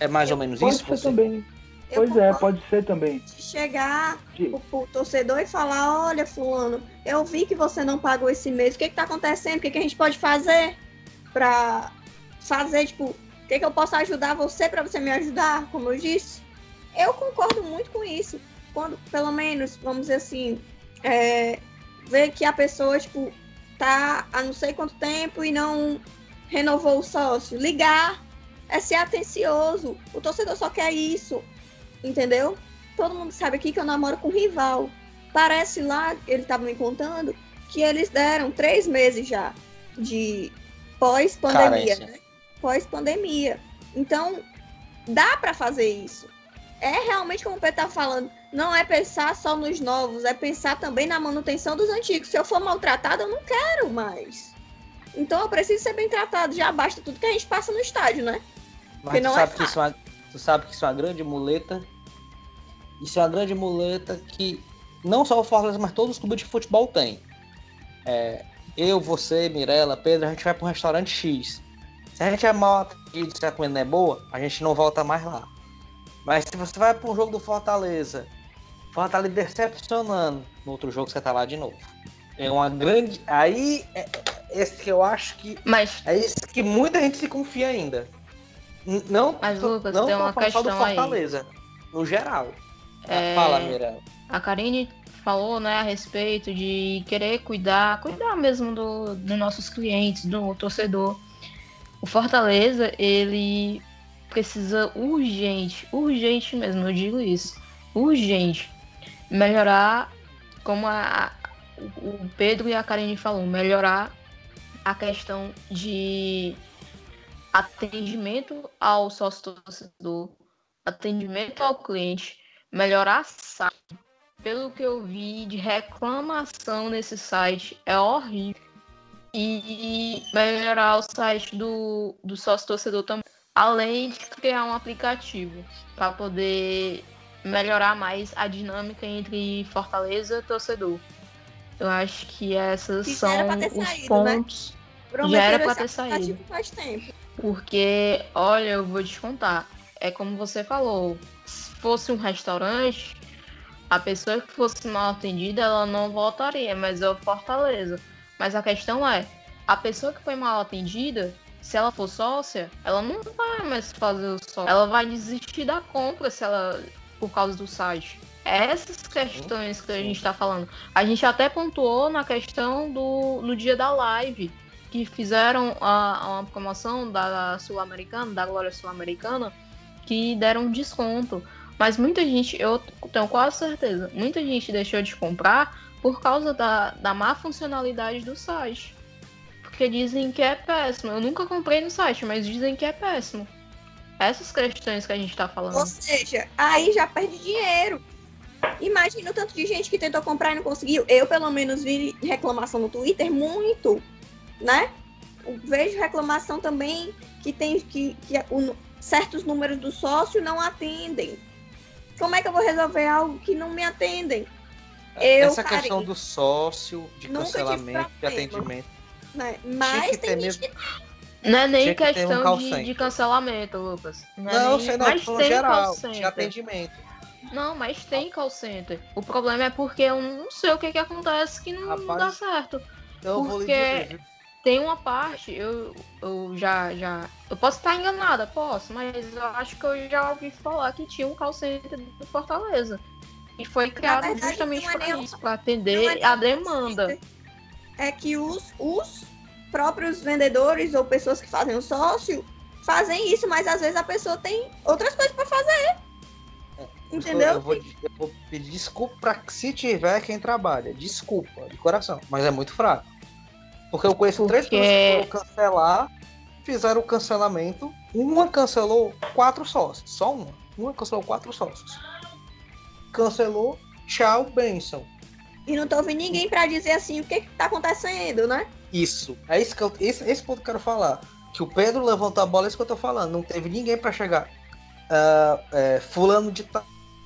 É mais ou menos Pode isso? Ser você? também. Eu Pois é, pode ser também. de chegar pro, pro torcedor e falar, olha, fulano, eu vi que você não pagou esse mês, o que que tá acontecendo? O que que a gente pode fazer pra fazer, tipo, o que que eu posso ajudar você pra você me ajudar, como eu disse? Eu concordo muito com isso. Quando, pelo menos, vamos dizer assim, é, ver que a pessoa, tipo, tá há não sei quanto tempo e não renovou o sócio. Ligar é ser atencioso. O torcedor só quer isso, entendeu? Todo mundo sabe aqui que eu namoro com um rival. Parece lá, ele estava me contando, que eles deram três meses já de pós-pandemia, né? Pós-pandemia. Então, dá para fazer isso. É realmente como o Pedro tá falando, não é pensar só nos novos, é pensar também na manutenção dos antigos. Se eu for maltratado, eu não quero mais. Então eu preciso ser bem tratado, já basta tudo que a gente passa no estádio, né? Mas tu não é sabe, que isso é uma, tu sabe que isso é uma grande muleta. Isso é uma grande muleta que não só o Fortaleza, mas todos os clubes de futebol têm. É, eu, você, Mirella, Pedro, a gente vai para um restaurante X. Se a gente é mal atendido, se a comida não é boa, a gente não volta mais lá. Mas se você vai para um jogo do Fortaleza, Fortaleza decepcionando, no outro jogo você tá lá de novo. É uma grande. Aí, é- é esse que eu acho que Mas é isso que muita gente se confia ainda. Não, Mas, Lucas, não tem uma só do questão aí. Fortaleza, no geral. É, Fala, Mirella. a Karine falou, né, a respeito de querer cuidar, cuidar mesmo do, dos nossos clientes, do torcedor. O Fortaleza, ele precisa urgente, urgente mesmo, eu digo isso, urgente, melhorar, como a, o Pedro e a Karine falou, melhorar a questão de atendimento ao sócio torcedor, atendimento ao cliente, melhorar. Pelo que eu vi de reclamação nesse site, é horrível. E melhorar o site do, do sócio torcedor também. Além de criar um aplicativo para poder melhorar mais a dinâmica entre Fortaleza e torcedor. Eu acho que essas Que já são era os saído, né? pontos. Prometeram era pra esse ter saído. faz tempo. Porque, olha, eu vou te contar. É como você falou. Se fosse um restaurante, a pessoa que fosse mal atendida, ela não voltaria, mas é o Fortaleza. Mas a questão é, a pessoa que foi mal atendida, se ela for sócia, ela não vai mais fazer o sócio. Ela vai desistir da compra se ela por causa do site. É essas questões que a gente tá falando. A gente até pontuou na questão do no dia da live que fizeram a, uma promoção da Sul-Americana, da Glória Sul-Americana, que deram desconto. Mas muita gente, eu tenho quase certeza, muita gente deixou de comprar por causa da, da má funcionalidade do site. Porque dizem que é péssimo. Eu nunca comprei no site, mas dizem que é péssimo. Essas questões que a gente tá falando. Ou seja, aí já perde dinheiro. Imagina o tanto de gente que tentou comprar e não conseguiu. Eu, pelo menos, vi reclamação no Twitter muito, né? Vejo reclamação também que tem que, que o- certos números do sócio não atendem. Como é que eu vou resolver algo que não me atendem? Eu, Essa Karine, questão do sócio, de Nunca cancelamento, de atendimento. né? Mas tem mesmo. que Não é nem Tinha que ter um questão call de, de cancelamento, Lucas. Não, é Não, nem- sei, não, mas no tem geral, call de atendimento. Não, mas tem call center. O problema é porque eu não sei o que, que acontece que não Rapaz, dá certo. Então eu vou lhe Porque-? Tem uma parte, eu, eu já, já. Eu posso estar enganada, posso, mas eu acho que eu já ouvi falar que tinha um call center do Fortaleza. E foi criado verdade, justamente é para isso, para é atender nem a demanda. É que os, os próprios vendedores ou pessoas que fazem o sócio fazem isso, mas às vezes a pessoa tem outras coisas para fazer. Entendeu? Eu vou, eu vou pedir desculpa pra se tiver quem trabalha. Desculpa, de coração. Mas é muito fraco. Porque eu conheço três Porque- pessoas que foram cancelar, fizeram o cancelamento. Uma cancelou quatro sócios. Só uma. Uma cancelou quatro sócios. Cancelou, tchau, benção. E não tô ouvindo ninguém para dizer assim o que, que tá acontecendo, né? Isso. É isso que eu, esse, esse ponto que eu quero falar. Que o Pedro levantou a bola, é isso que eu tô falando. Não teve ninguém pra chegar. ah, é, fulano de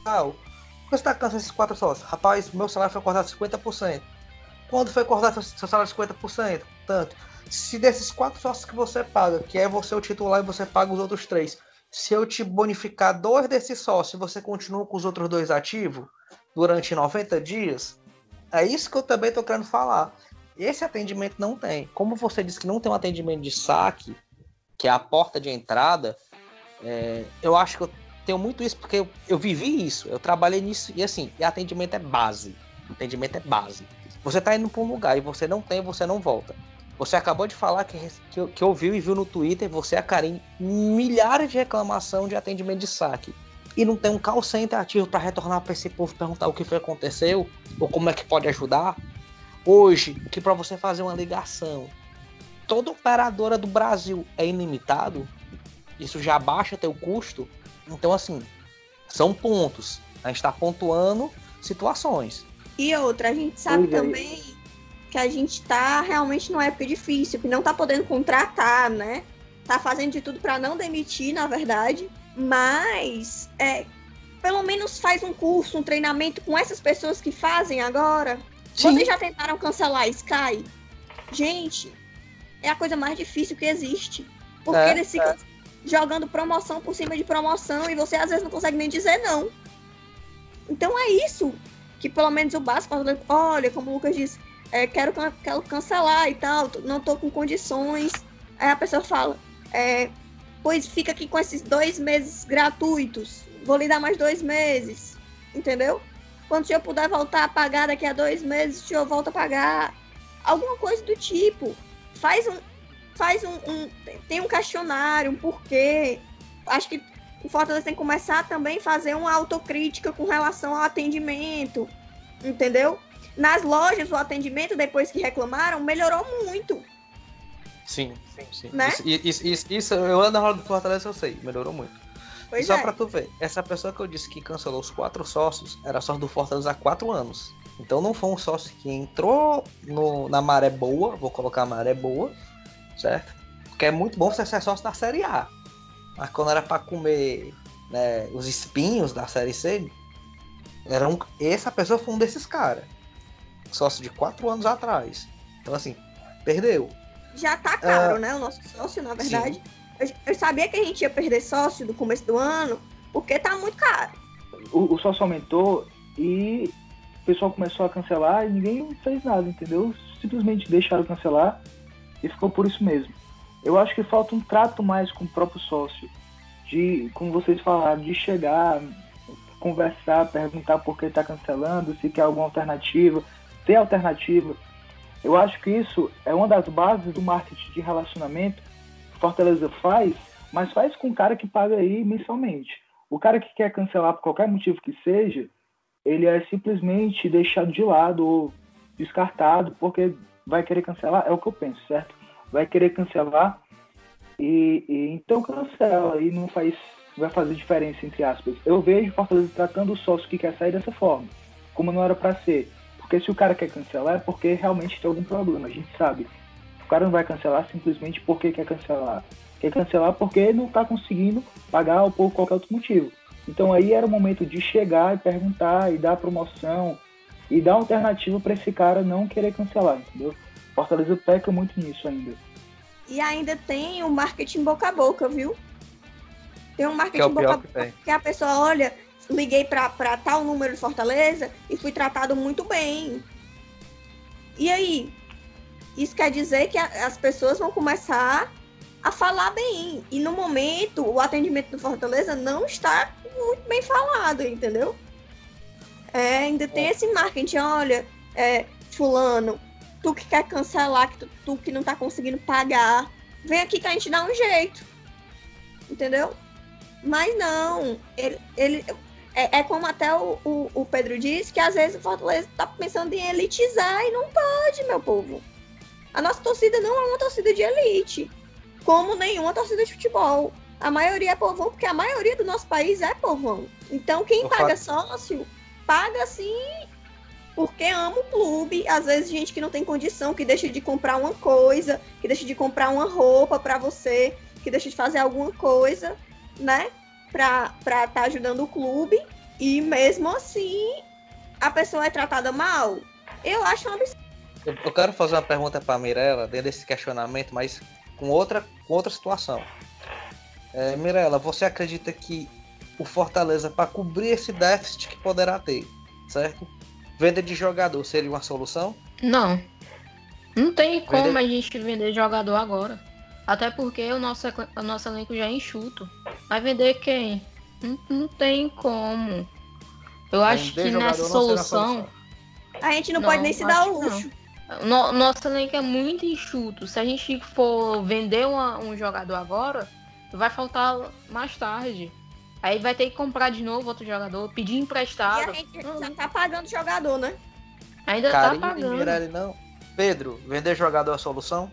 tal. Por que você tá cansando esses quatro sócios? Rapaz, meu salário foi cortado 50%. Quando foi cortado seu salário 50%? Tanto. Se desses quatro sócios que você paga, que é você o titular e você paga os outros três, se eu te bonificar dois desses sócios, você continua com os outros dois ativos durante 90 dias? É isso que eu também estou querendo falar. Esse atendimento não tem. Como você disse que não tem um atendimento de saque, que é a porta de entrada, é, eu acho que eu tenho muito isso porque eu, eu vivi isso, eu trabalhei nisso e assim, e atendimento é base. Atendimento é base. Você está indo para um lugar e você não tem, você não volta. Você acabou de falar que, que, que ouviu e viu no Twitter, você e a Karim, milhares de reclamação de atendimento de saque. E não tem um call center ativo para retornar para esse povo perguntar o que foi que aconteceu ou como é que pode ajudar. Hoje, que para você fazer uma ligação, toda operadora do Brasil é ilimitado, isso já baixa teu custo. Então, assim, são pontos. A gente está pontuando situações. E outra, a gente sabe também que a gente tá realmente numa época difícil, que não tá podendo contratar, né? Tá fazendo de tudo para não demitir, na verdade. Mas é, pelo menos faz um curso, um treinamento com essas pessoas que fazem agora. Sim. Vocês já tentaram cancelar a Sky? Gente, é a coisa mais difícil que existe. Porque é, eles ficam é. jogando promoção por cima de promoção e você às vezes não consegue nem dizer não. Então é isso que pelo menos o básico, olha, como o Lucas disse, é, quero, quero cancelar e tal, não tô com condições. Aí a pessoa fala, é, pois fica aqui com esses dois meses gratuitos, vou lhe dar mais dois meses, entendeu? Quando o senhor puder voltar a pagar daqui a dois meses, o senhor volta a pagar. Alguma coisa do tipo. Faz um. Faz um. um tem um questionário, um porquê. Acho que o Fortaleza tem que começar também a fazer uma autocrítica com relação ao atendimento, entendeu? Nas lojas, o atendimento, depois que reclamaram, melhorou muito. Sim, sim, sim. Né? Isso, isso, isso, isso, eu ando na roda do Fortaleza, eu sei, melhorou muito. Pois só é. pra tu ver, essa pessoa que eu disse que cancelou os quatro sócios era sócio do Fortaleza há quatro anos. Então não foi um sócio que entrou no, na maré boa, vou colocar a maré boa, certo? Porque é muito bom você ser sócio da Série A. Mas quando era para comer né, os espinhos da série C, era um, essa pessoa foi um desses caras. Sócio de quatro anos atrás. Então, assim, perdeu. Já tá caro, uh, né? O nosso sócio, na verdade. Eu, eu, sabia que a gente ia perder sócio do começo do ano, porque tá muito caro. O, o sócio aumentou e o pessoal começou a cancelar e ninguém fez nada, entendeu? Simplesmente deixaram cancelar e ficou por isso mesmo. Eu acho que falta um trato mais com o próprio sócio, de, como vocês falaram, de chegar, conversar, perguntar por que está cancelando, se quer alguma alternativa, ter alternativa. Eu acho que isso é uma das bases do marketing de relacionamento que Fortaleza faz, mas faz com o cara que paga aí mensalmente. O cara que quer cancelar por qualquer motivo que seja, ele é simplesmente deixado de lado ou descartado porque vai querer cancelar, é o que eu penso, certo? vai querer cancelar e, e, então cancela e não faz vai fazer diferença entre aspas. Eu vejo Fortaleza tratando o sócio que quer sair dessa forma, como não era para ser. Porque se o cara quer cancelar é porque realmente tem algum problema, a gente sabe. O cara não vai cancelar simplesmente porque quer cancelar. Quer cancelar porque não está conseguindo pagar ou por qualquer outro motivo. Então aí era o momento de chegar e perguntar e dar promoção e dar alternativa para esse cara não querer cancelar, entendeu? Fortaleza peca muito nisso ainda. E ainda tem o marketing boca a boca, viu? Tem um marketing que é boca a boca que, que a pessoa olha, liguei para tal número de Fortaleza e fui tratado muito bem. E aí? Isso quer dizer que a, as pessoas vão começar a falar bem. E no momento, o atendimento do Fortaleza não está muito bem falado, entendeu? É, ainda tem é. esse marketing, olha, é, fulano, tu que quer cancelar, que tu, tu, que não tá conseguindo pagar, vem aqui que a gente dá um jeito. Entendeu? Mas não, ele, ele é, é como até o, o, o, Pedro disse, que às vezes o Fortaleza tá pensando em elitizar e não pode, meu povo. A nossa torcida não é uma torcida de elite, como nenhuma torcida de futebol. A maioria é povão, porque a maioria do nosso país é povão. Então, quem paga sócio, paga sim porque ama o clube. Às vezes, gente que não tem condição, que deixa de comprar uma coisa, que deixa de comprar uma roupa para você, que deixa de fazer alguma coisa, né? Pra estar tá ajudando o clube. E mesmo assim, a pessoa é tratada mal. Eu acho um absurdo. Eu quero fazer uma pergunta para a Mirella, dentro desse questionamento, mas com outra, com outra situação. É, Mirella, você acredita que o Fortaleza, para cobrir esse déficit que poderá ter, certo? Venda de jogador seria uma solução? Não. Não tem como Vender- a gente vender jogador agora. Até porque o nosso, o nosso elenco já é enxuto. Vai vender quem? Não, não tem como. Eu acho que nessa solução. A gente não, Não, pode nem se dar o luxo. No, nosso elenco é muito enxuto. Se a gente for vender uma- um jogador agora, vai faltar mais tarde. Aí vai ter que comprar de novo outro jogador, pedir E emprestado. a gente Não, já tá pagando jogador, né? Ainda Carinho tá e pagando. Mirella não. Pedro, vender jogador é a solução?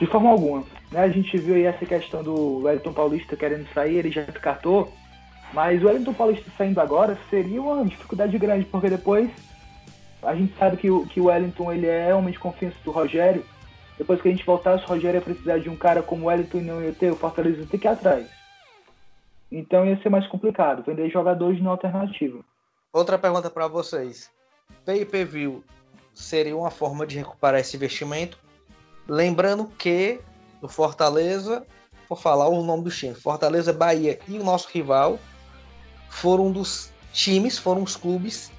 De forma alguma. Né? A gente viu aí essa questão do Wellington Paulista querendo sair, ele já descartou. Mas o Wellington Paulista saindo agora seria uma dificuldade grande, porque depois a gente sabe que o, que o Wellington ele é homem de confiança do Rogério. Depois que a gente voltasse, o Rogério ia precisar de um cara como o Wellington e não ia ter, o Fortaleza ia ter que ir atrás. Então ia ser mais complicado, vender jogadores na alternativa. Outra pergunta para vocês. Pay-per-view seria uma forma de recuperar esse investimento? Lembrando que o Fortaleza, vou falar o nome do time, Fortaleza, Bahia e o nosso rival foram um dos times, foram os clubes,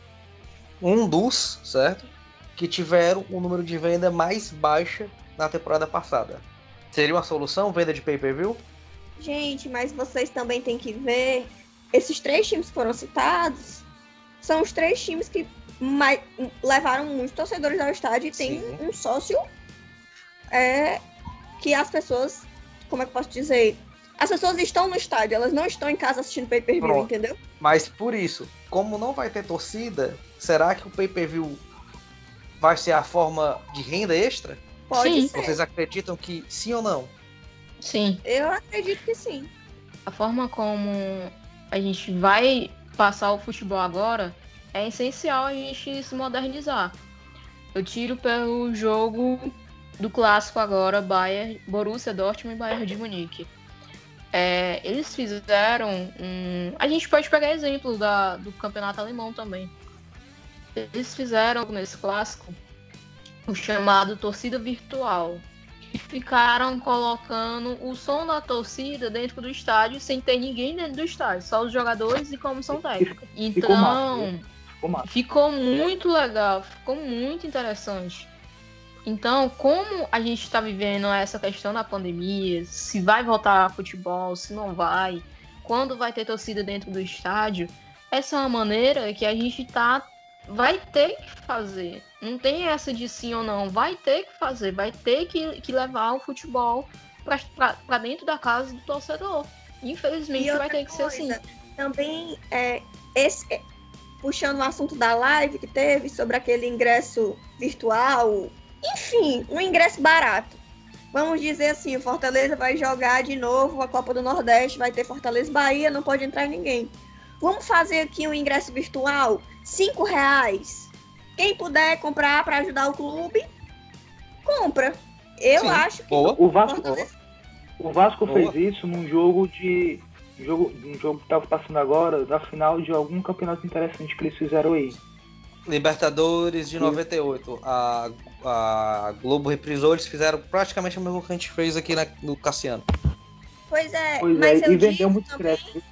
um dos, certo? Que tiveram o número de venda mais baixa na temporada passada. Seria uma solução venda de pay-per-view? Gente, mas vocês também têm que ver. Esses três times que foram citados são os três times que mai- levaram muitos torcedores ao estádio e tem Sim. um sócio é, que as pessoas. Como é que eu posso dizer? As pessoas estão no estádio, elas não estão em casa assistindo pay-per-view, Pronto. entendeu? Mas por isso, como não vai ter torcida, será que o pay-per-view vai ser a forma de renda extra? Pode Sim. ser. Vocês acreditam que sim ou não? Sim. Eu acredito que sim. A forma como a gente vai passar o futebol agora é essencial a gente se modernizar. Eu tiro pelo jogo do clássico agora, Bayern, Borussia Dortmund e Bayern de Munique. É, eles fizeram um... A gente pode pegar exemplo da, do campeonato alemão também. Eles fizeram nesse clássico o chamado torcida virtual. Ficaram colocando o som da torcida dentro do estádio sem ter ninguém dentro do estádio, só os jogadores e comissão técnica. Então, Ficou ficou muito legal, ficou muito interessante. Então, como a gente está vivendo essa questão da pandemia, se vai voltar a futebol, se não vai, quando vai ter torcida dentro do estádio, essa é uma maneira que a gente tá vai ter que fazer. Não tem essa de sim ou não, vai ter que fazer, vai ter que, que levar o futebol para dentro da casa do torcedor. Infelizmente vai ter que ser assim. coisa, Também, é, esse, é, puxando o assunto da live que teve sobre aquele ingresso virtual, enfim, um ingresso barato. Vamos dizer assim, o Fortaleza vai jogar de novo a Copa do Nordeste, vai ter Fortaleza Bahia, não pode entrar ninguém. Vamos fazer aqui um ingresso virtual, cinco reais. Quem puder comprar para ajudar o clube, compra. Eu Sim, acho que Boa. O Vasco, Fortaleza o Vasco Boa. fez isso num jogo de. Um jogo, um jogo que estava passando agora, da final de algum campeonato interessante que eles fizeram aí. Libertadores de Sim. 98. A, a Globo reprisou, eles fizeram praticamente o mesmo que a gente fez aqui na- no Cassiano. Pois é, Pois mas é, eu e vendeu digo muito também ingresso.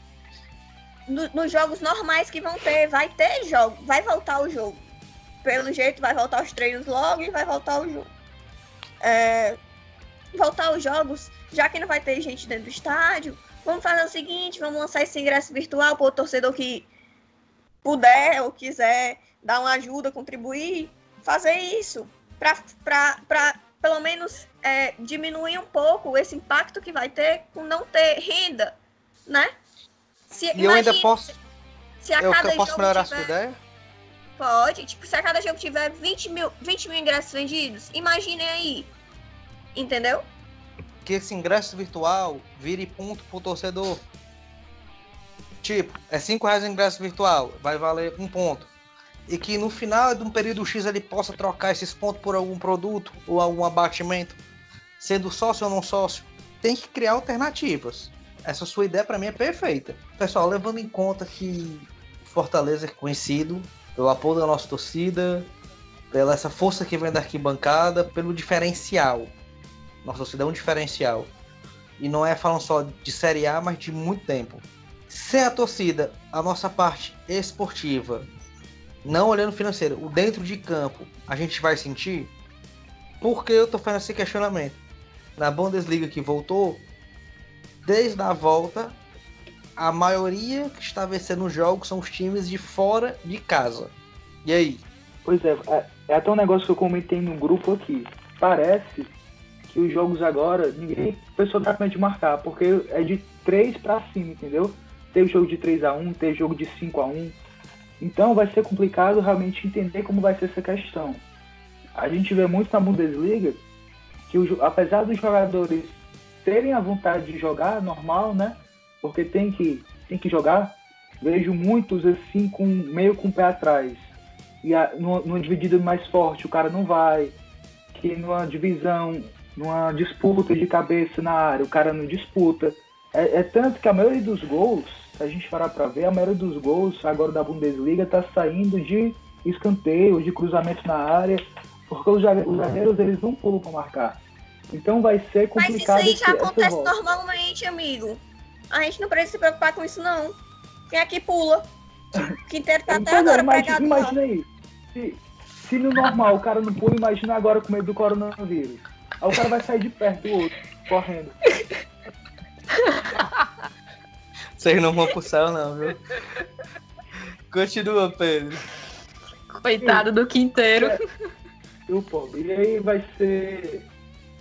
no- nos jogos normais que vão ter, vai ter jogo, vai voltar o jogo. Pelo jeito, vai voltar os treinos logo e vai voltar o jogo. É, voltar os jogos, já que não vai ter gente dentro do estádio, vamos fazer o seguinte, vamos lançar esse ingresso virtual para o torcedor que puder ou quiser dar uma ajuda, contribuir, fazer isso. Para pelo menos é, diminuir um pouco esse impacto que vai ter com não ter renda, né? Se, E eu ainda posso. se a Eu, cada eu posso melhorar a tiver, sua ideia? Pode, tipo, se a cada jogo tiver 20 mil, 20 mil ingressos vendidos, imaginem aí. Entendeu? Que esse ingresso virtual vire ponto pro torcedor. Tipo, é 5 reais o ingresso virtual, vai valer um ponto. E que no final de um período X ele possa trocar esses pontos por algum produto ou algum abatimento, sendo sócio ou não sócio. Tem que criar alternativas. Essa sua ideia para mim é perfeita. Pessoal, levando em conta que Fortaleza é conhecido pelo apoio da nossa torcida, pela essa força que vem da arquibancada, pelo diferencial. Nossa torcida é um diferencial. e não é falando só de Série A, mas de muito tempo. Sem a torcida, a nossa parte esportiva, não olhando financeiro, o dentro de campo, a gente vai sentir? Por que eu tô fazendo esse questionamento? Na Bundesliga que voltou, desde a volta, a maioria que está vencendo os jogos são os times de fora de casa. E aí? Pois é, é, é até um negócio que eu comentei no grupo aqui. Parece que os jogos agora, ninguém, o pessoal tá com de marcar, porque é de 3 para cima, entendeu? Teve jogo de 3 a 1 teve jogo de 5 a 1 Então vai ser complicado realmente entender como vai ser essa questão. A gente vê muito na Bundesliga que, o, apesar dos jogadores terem a vontade de jogar, normal, né? Porque tem que, tem que jogar, vejo muitos assim, com meio com o pé atrás. E a, numa dividida mais forte, o cara não vai. Que numa divisão, numa disputa de cabeça na área, o cara não disputa. É, é tanto que a maioria dos gols, se a gente parar para ver, a maioria dos gols agora da Bundesliga está saindo de escanteio, de cruzamento na área, porque os zagueiros eles não pulam para marcar. Então vai ser complicado. Mas isso aí já acontece normalmente, amigo. A gente não precisa se preocupar com isso, não. Quem aqui pula? Que inteiro tá até agora imagina, imagina aí. Se, se no normal o cara não pula, imagina agora com medo do coronavírus. Aí o cara vai sair de perto do outro, correndo. Vocês não vão pro céu, não, viu? Continua, Pedro. Coitado do quinteiro. É, o pobre. E aí vai ser.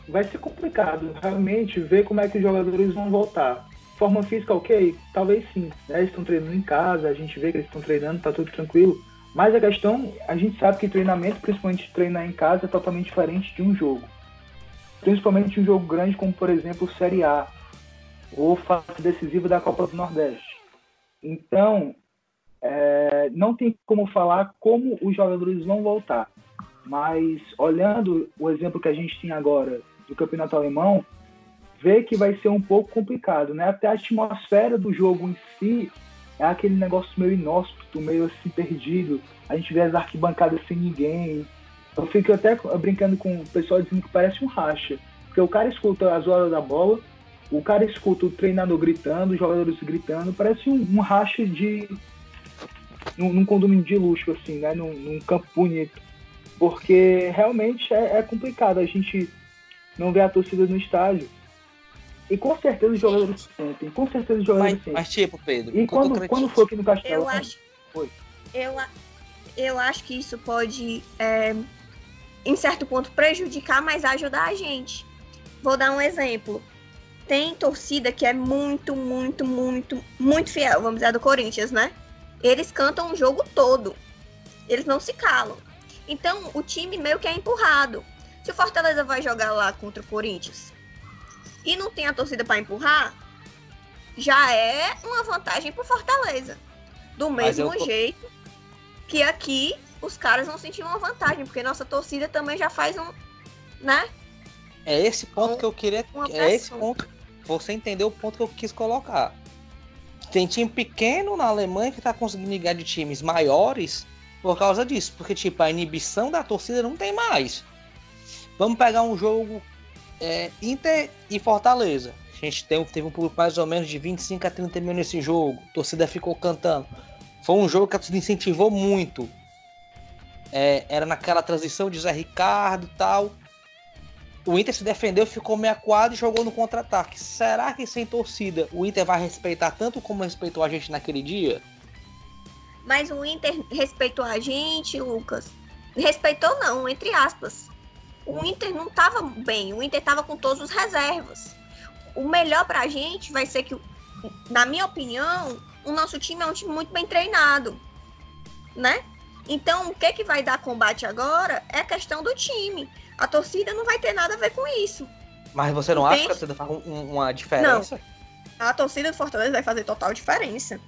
Vai ser complicado realmente ver como é que os jogadores vão voltar. Forma física, ok? Talvez sim. Né? Eles estão treinando em casa, a gente vê que eles estão treinando, tá tudo tranquilo. Mas a questão, a gente sabe que treinamento, principalmente treinar em casa, é totalmente diferente de um jogo. Principalmente um jogo grande, como por exemplo Série A, ou fase decisiva da Copa do Nordeste. Então, é, não tem como falar como os jogadores vão voltar. Mas olhando o exemplo que a gente tem agora do campeonato alemão, vê que vai ser um pouco complicado, né? Até a atmosfera do jogo em si é aquele negócio meio inóspito, meio assim perdido. A gente vê as arquibancadas sem ninguém. Eu fico até brincando com o pessoal dizendo que parece um racha. Porque o cara escuta as horas da bola, o cara escuta o treinador gritando, os jogadores gritando, parece um, um racha de. Num, num, condomínio de luxo, assim, né? Num, num campo bonito. Porque realmente é, é complicado a gente não ver a torcida no estádio. E com certeza os jogadores sentem. Com certeza os jogadores mas, sentem. Mas tipo, Pedro. E quando, quando foi aqui no Castelo? Eu acho. Foi. Eu, eu acho que isso pode, é, em certo ponto, prejudicar, mas ajudar a gente. Vou dar um exemplo. Tem torcida que é muito, muito, muito, muito fiel, vamos dizer, do Corinthians, né? Eles cantam o jogo todo. Eles não se calam. Então, o time meio que é empurrado. Se o Fortaleza vai jogar lá contra o Corinthians e não tem a torcida para empurrar, já é uma vantagem para Fortaleza. Do mesmo eu... jeito que aqui os caras vão sentir uma vantagem, porque nossa torcida também já faz um, né? É esse ponto um, que eu queria, é esse ponto. Você entendeu o ponto que eu quis colocar. Tem time pequeno na Alemanha que tá conseguindo ligar de times maiores por causa disso, porque tipo a inibição da torcida não tem mais. Vamos pegar um jogo é, Inter e Fortaleza. A gente tem, teve um público mais ou menos de 25 a 30 mil nesse jogo. A torcida ficou cantando. Foi um jogo que a torcida incentivou muito. É, era naquela transição de Zé Ricardo e tal. O Inter se defendeu, ficou meia quadra e jogou no contra-ataque. Será que sem torcida o Inter vai respeitar tanto como respeitou a gente naquele dia? Mas o Inter respeitou a gente, Lucas. Respeitou não, entre aspas o Inter não estava bem, o Inter estava com todos os reservas. O melhor para a gente vai ser que, na minha opinião, o nosso time é um time muito bem treinado, né? Então, o que que vai dar combate agora é a questão do time. A torcida não vai ter nada a ver com isso. Mas você não Entende? acha que a torcida faz uma diferença? Não. A torcida do Fortaleza vai fazer total diferença.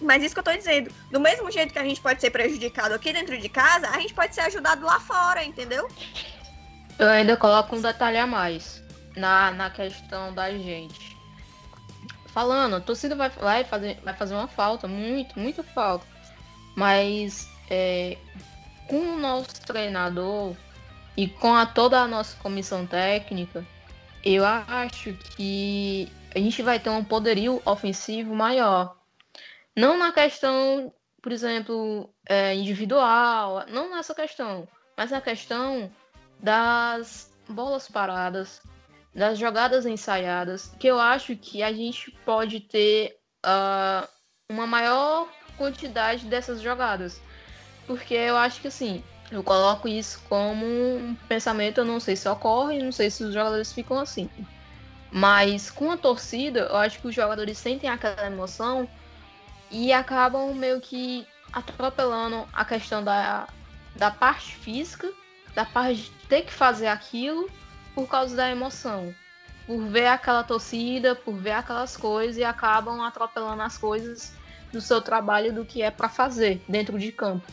Mas isso que eu tô dizendo. Do mesmo jeito que a gente pode ser prejudicado aqui dentro de casa, a gente pode ser ajudado lá fora, entendeu? Eu ainda coloco um detalhe a mais na, na questão da gente. Falando, a torcida vai, vai, fazer, vai fazer uma falta, muito, muito falta. Mas é, com o nosso treinador e com a, toda a nossa comissão técnica, eu acho que a gente vai ter um poderio ofensivo maior. Não na questão, por exemplo, é, individual, não nessa questão, mas na questão das bolas paradas, das jogadas ensaiadas, que eu acho que a gente pode ter uh, uma maior quantidade dessas jogadas. Porque eu acho que assim, eu coloco isso como um pensamento, eu não sei se ocorre, não sei se os jogadores ficam assim. Mas com a torcida, eu acho que os jogadores sentem aquela emoção e acabam meio que atropelando a questão da, da parte física, da parte de ter que fazer aquilo por causa da emoção. Por ver aquela torcida, por ver aquelas coisas e acabam atropelando as coisas do seu trabalho do que é para fazer dentro de campo.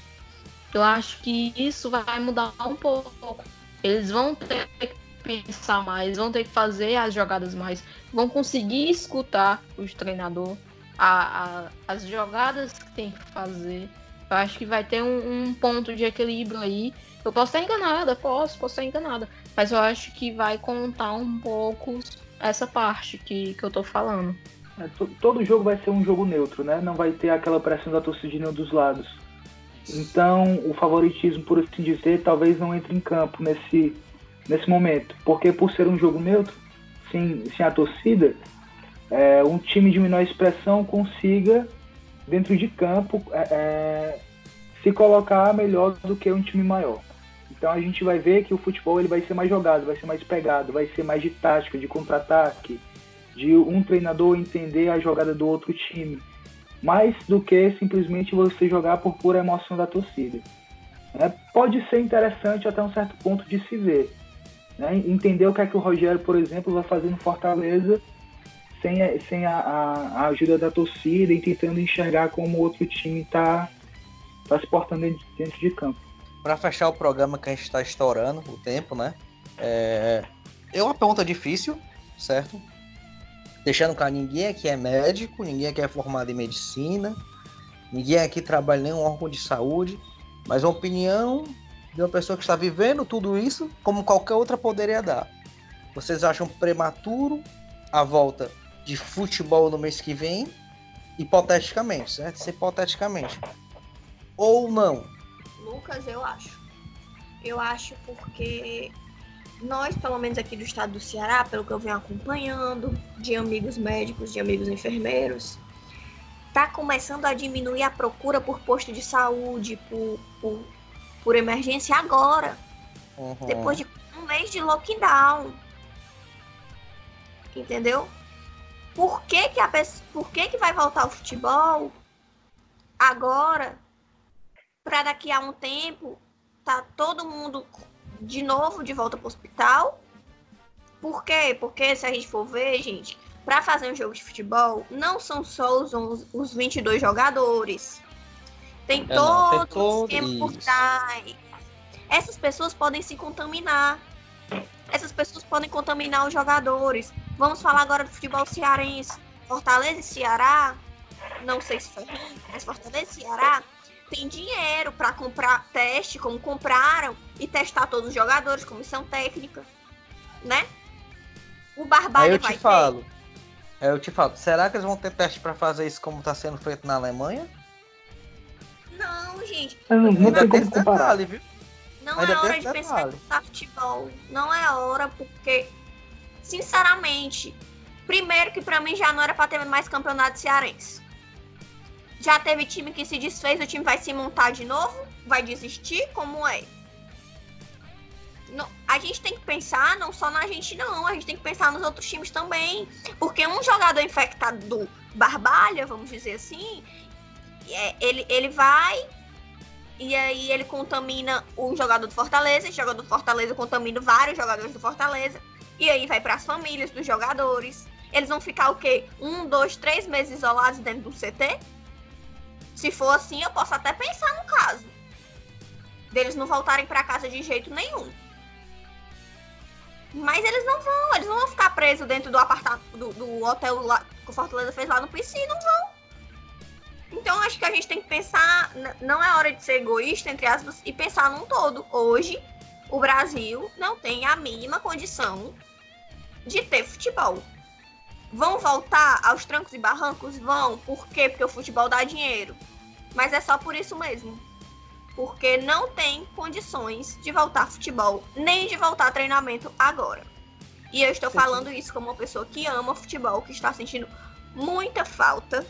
Eu acho que isso vai mudar um pouco. Eles vão ter que pensar mais, vão ter que fazer as jogadas mais, vão conseguir escutar os treinador, a, a, as jogadas que tem que fazer. Eu acho que vai ter um, um, ponto de equilíbrio aí. Eu posso estar enganada, posso, posso estar enganada. Mas eu acho que vai contar um pouco essa parte que, que eu tô falando. É, todo jogo vai ser um jogo neutro, né? Não vai ter aquela pressão da torcida de nenhum dos lados. Então, o favoritismo, por assim dizer, talvez não entre em campo nesse, nesse momento. Porque por ser um jogo neutro, sem, sem a torcida, é, um time de menor expressão consiga, dentro de campo, é, é, se colocar melhor do que um time maior. Então a gente vai ver que o futebol ele vai ser mais jogado, vai ser mais pegado, vai ser mais de tática, de contra-ataque, de um treinador entender a jogada do outro time mais do que simplesmente você jogar por pura emoção da torcida. É, pode ser interessante até um certo ponto de se ver. Né? Entender o que é que o Rogério, por exemplo, vai fazer no Fortaleza sem, sem a, a, ajuda da torcida e tentando enxergar como o outro time está tá se portando dentro, dentro de campo. Para fechar o programa que a gente está estourando o tempo, né? É, é uma pergunta difícil, certo? Deixando claro, ninguém aqui é médico, ninguém aqui é formado em medicina, ninguém aqui trabalha em nenhum órgão de saúde, mas uma opinião de uma pessoa que está vivendo tudo isso como qualquer outra poderia dar. Vocês acham prematuro a volta de futebol no mês que vem? Hipoteticamente, certo? Isso hipoteticamente. Ou não? Lucas, eu acho. Eu acho porque nós, pelo menos aqui do estado do Ceará, pelo que eu venho acompanhando, de amigos médicos, de amigos enfermeiros, está começando a diminuir a procura por posto de saúde, por, por, por emergência agora, uhum. depois de um mês de lockdown. Entendeu? Por que que, a pessoa, por que, que vai voltar o futebol agora, para daqui a um tempo tá todo mundo de novo de volta pro hospital. Por quê? Porque se a gente for ver, gente, para fazer um jogo de futebol, não são só os, os 22 jogadores. Tem é, todo, todo o esquema por trás. Essas pessoas podem se contaminar. Essas pessoas podem contaminar os jogadores. Vamos falar agora do futebol cearense. Fortaleza e Ceará. Não sei se foi mas Fortaleza e Ceará tem dinheiro para comprar teste, como compraram, e testar todos os jogadores, comissão técnica, né? O Barbalho Aí eu te falo. Ter. Eu te falo, será que eles vão ter teste para fazer isso como está sendo feito na Alemanha? Não, gente. Não, não, não tem como comparar. Detalhe, viu? Não Ainda é hora de pensar em futebol. Não é hora, porque, sinceramente, primeiro que para mim já não era para ter mais campeonato cearense. Já teve time que se desfez, o time vai se montar de novo? Vai desistir? Como é? Não, a gente tem que pensar não só na gente, não. A gente tem que pensar nos outros times também. Porque um jogador infectado do Barbalha, vamos dizer assim, é, ele, ele vai e aí ele contamina o jogador do Fortaleza, esse jogador do Fortaleza contamina vários jogadores do Fortaleza, e aí vai para as famílias dos jogadores. Eles vão ficar o quê? Um, dois, três meses isolados dentro do CT? Se for assim, eu posso até pensar no caso. Deles não voltarem para casa de jeito nenhum. Mas eles não vão, eles não vão ficar presos dentro do apartamento, do, do hotel lá, que o Fortaleza fez lá no PC, não vão. Então acho que a gente tem que pensar, não é hora de ser egoísta, entre aspas, e pensar num todo. Hoje, o Brasil não tem a mínima condição de ter futebol. Vão voltar aos trancos e barrancos? Vão. Por quê? Porque o futebol dá dinheiro. Mas é só por isso mesmo. Porque não tem condições de voltar futebol, nem de voltar treinamento agora. E eu estou falando isso como uma pessoa que ama futebol, que está sentindo muita falta.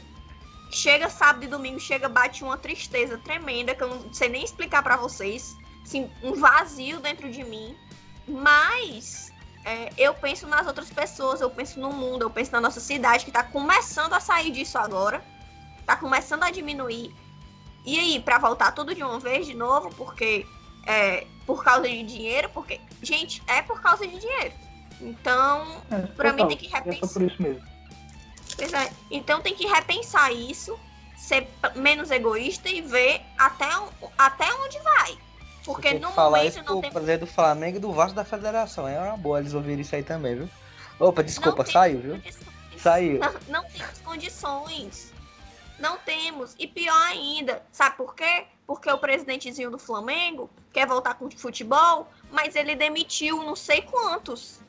Chega sábado e domingo, chega, bate uma tristeza tremenda, que eu não sei nem explicar para vocês. Assim, um vazio dentro de mim. Mas é, eu penso nas outras pessoas, eu penso no mundo, eu penso na nossa cidade, que está começando a sair disso agora. Está começando a diminuir. E aí, para voltar tudo de uma vez de novo, porque é por causa de dinheiro, porque, gente, é por causa de dinheiro. Então, É, para mim tem que É repensar. por isso mesmo. Pois é. Então tem que repensar isso, ser menos egoísta e ver até, até onde vai. Porque Tem no falar momento isso não tem. presidente do Flamengo e do Vasco da Federação. É uma boa eles ouvirem isso aí também, viu? Opa, desculpa, não saiu, viu? condições. Saiu. Não, não temos condições. Não temos. E pior ainda, sabe por quê? Porque o presidentezinho do Flamengo quer voltar com o futebol, mas ele demitiu não sei quantos.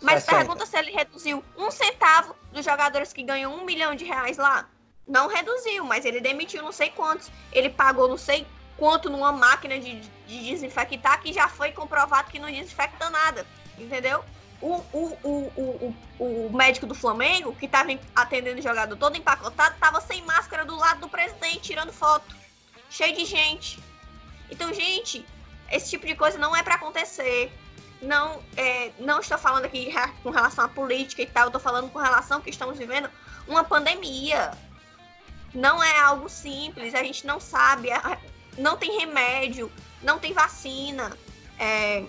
Mas 60. pergunta se ele reduziu um centavo dos jogadores que ganham um milhão de reais lá. Não reduziu, mas ele demitiu não sei quantos. Ele pagou não sei quanto numa máquina de, de desinfectar que já foi comprovado que não desinfecta nada. Entendeu? O, o, o, o, o, médico do Flamengo, que estava atendendo o jogador todo empacotado, estava sem máscara do lado do presidente, tirando foto. Cheio de gente. Então, gente, esse tipo de coisa não é para acontecer. Não, é, não estou falando aqui com relação à política e tal, eu estou falando com relação que estamos vivendo uma pandemia. Não é algo simples, a gente não sabe, não tem remédio, não tem vacina. É,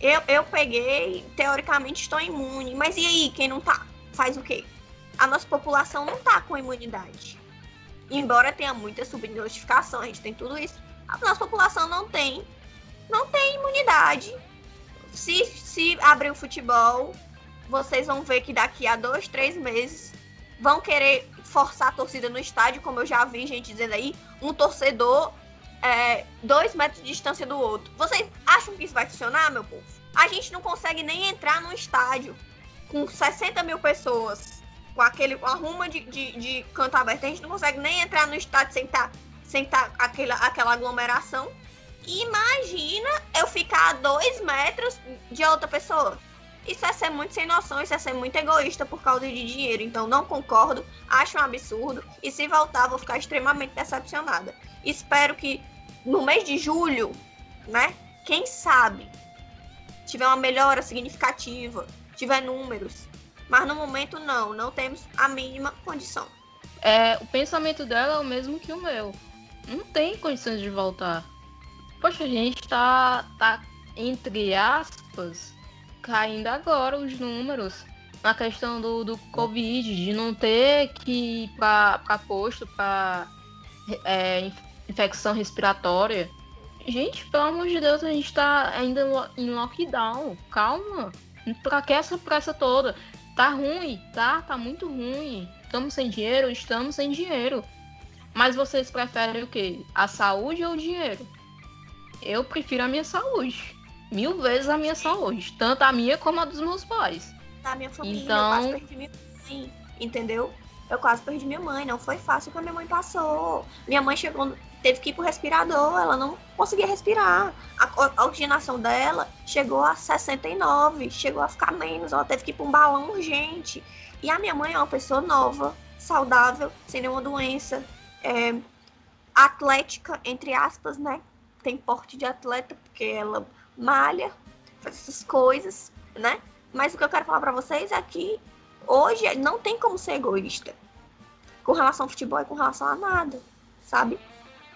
eu, eu peguei, teoricamente estou imune, mas e aí, quem não tá? Faz o quê? A nossa população não tá com imunidade. Embora tenha muita subnotificação, a gente tem tudo isso, a nossa população não tem, não tem imunidade. Se, se abrir o futebol, vocês vão ver que daqui a dois, três meses vão querer forçar a torcida no estádio, como eu já vi gente dizendo aí, um torcedor é, dois metros de distância do outro. Vocês acham que isso vai funcionar, meu povo? A gente não consegue nem entrar no estádio com 60 mil pessoas, com aquele com a ruma de, de, de canto aberto. A gente não consegue nem entrar no estádio sem estar sem tá aquela, aquela aglomeração. Imagina eu ficar a dois metros de outra pessoa. Isso é ser muito sem noção, isso é ser muito egoísta por causa de dinheiro. Então não concordo, acho um absurdo. E se voltar, vou ficar extremamente decepcionada. Espero que no mês de julho, né? Quem sabe tiver uma melhora significativa, tiver números. Mas no momento não, não temos a mínima condição. É, o pensamento dela é o mesmo que o meu. Não tem condições de voltar. Poxa, a gente tá, tá entre aspas, caindo agora os números na questão do, do Covid, de não ter que ir pra, pra posto pra é, infecção respiratória. Gente, pelo amor de Deus, a gente tá ainda em lockdown. Calma. Pra que essa pressa toda? Tá ruim, tá? Tá muito ruim. Estamos sem dinheiro? Estamos sem dinheiro. Mas vocês preferem o quê? A saúde ou o dinheiro? Eu prefiro a minha saúde. Mil vezes a minha saúde. Tanto a minha como a dos meus pais. Da minha família, Então- eu quase perdi minha mãe, entendeu? Eu quase perdi minha mãe, não foi fácil o que a minha mãe passou. Minha mãe chegou, teve que ir pro respirador, ela não conseguia respirar. A, a oxigenação dela chegou a 69, chegou a ficar menos, ela teve que ir pra um balão urgente. E a minha mãe é uma pessoa nova, saudável, sem nenhuma doença, é, atlética, entre aspas, né? Tem porte de atleta, porque ela malha, faz essas coisas, né? Mas o que eu quero falar pra vocês é que hoje não tem como ser egoísta com relação ao futebol e com relação a nada, sabe?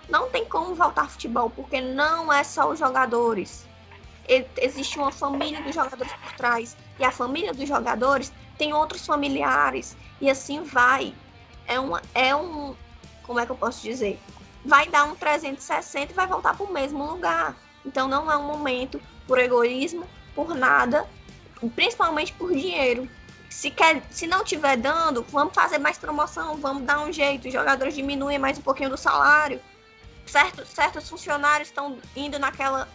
Não tem como voltar futebol, porque não é só os jogadores. Existe uma família dos jogadores por trás. E a família dos jogadores tem outros familiares. E assim vai. É, uma, é um. Como é que eu posso dizer? Vai dar um 360 e vai voltar para o mesmo lugar. Então não é um momento por egoísmo, por nada, principalmente por dinheiro. Se, quer, se não tiver dando, vamos fazer mais promoção, vamos dar um jeito. Os jogadores diminuem mais um pouquinho do salário. Certo, certos funcionários estão indo naquela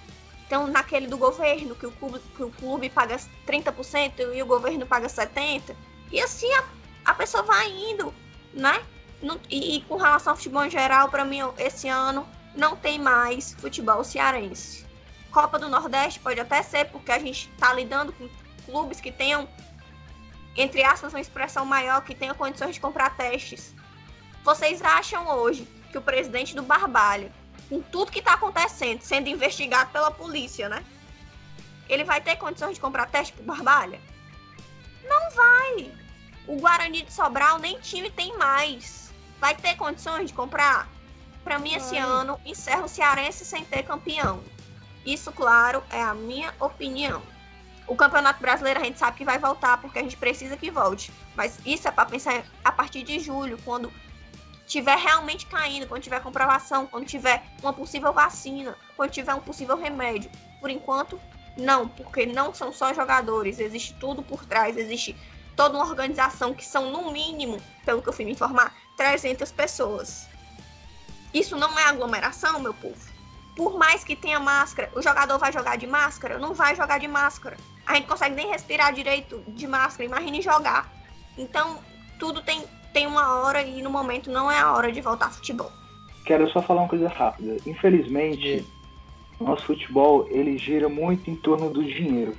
Então, naquele do governo, que o clube, que o clube paga 30% e o governo paga 70%. E assim a, a pessoa vai indo, né? No, e, e, com relação ao futebol em geral, para mim, esse ano não tem mais futebol cearense. Copa do Nordeste pode até ser, porque a gente está lidando com clubes que tenham, entre aspas, uma expressão maior, que tenham condições de comprar testes. Vocês acham hoje que o presidente do Barbalho, com tudo que está acontecendo, sendo investigado pela polícia, né? Ele vai ter condições de comprar teste pro Barbalha? Não vai. O Guarani de Sobral nem time tem mais. Vai ter condições de comprar? Para mim, esse ano, encerra o Cearense sem ter campeão. Isso, claro, é a minha opinião. O Campeonato Brasileiro a gente sabe que vai voltar, porque a gente precisa que volte. Mas isso é para pensar a partir de julho, quando tiver realmente caindo, quando tiver comprovação, quando tiver uma possível vacina, quando tiver um possível remédio. Por enquanto, não, porque não são só jogadores, existe tudo por trás, existe toda uma organização que são, no mínimo, pelo que eu fui me informar, 300 pessoas. Isso não é aglomeração, meu povo. Por mais que tenha máscara, o jogador vai jogar de máscara? Não vai jogar de máscara. A gente consegue nem respirar direito de máscara, imagine jogar. Então, tudo tem, tem uma hora e no momento não é a hora de voltar ao futebol. Quero só falar uma coisa rápida. Infelizmente, nosso futebol ele gira muito em torno do dinheiro.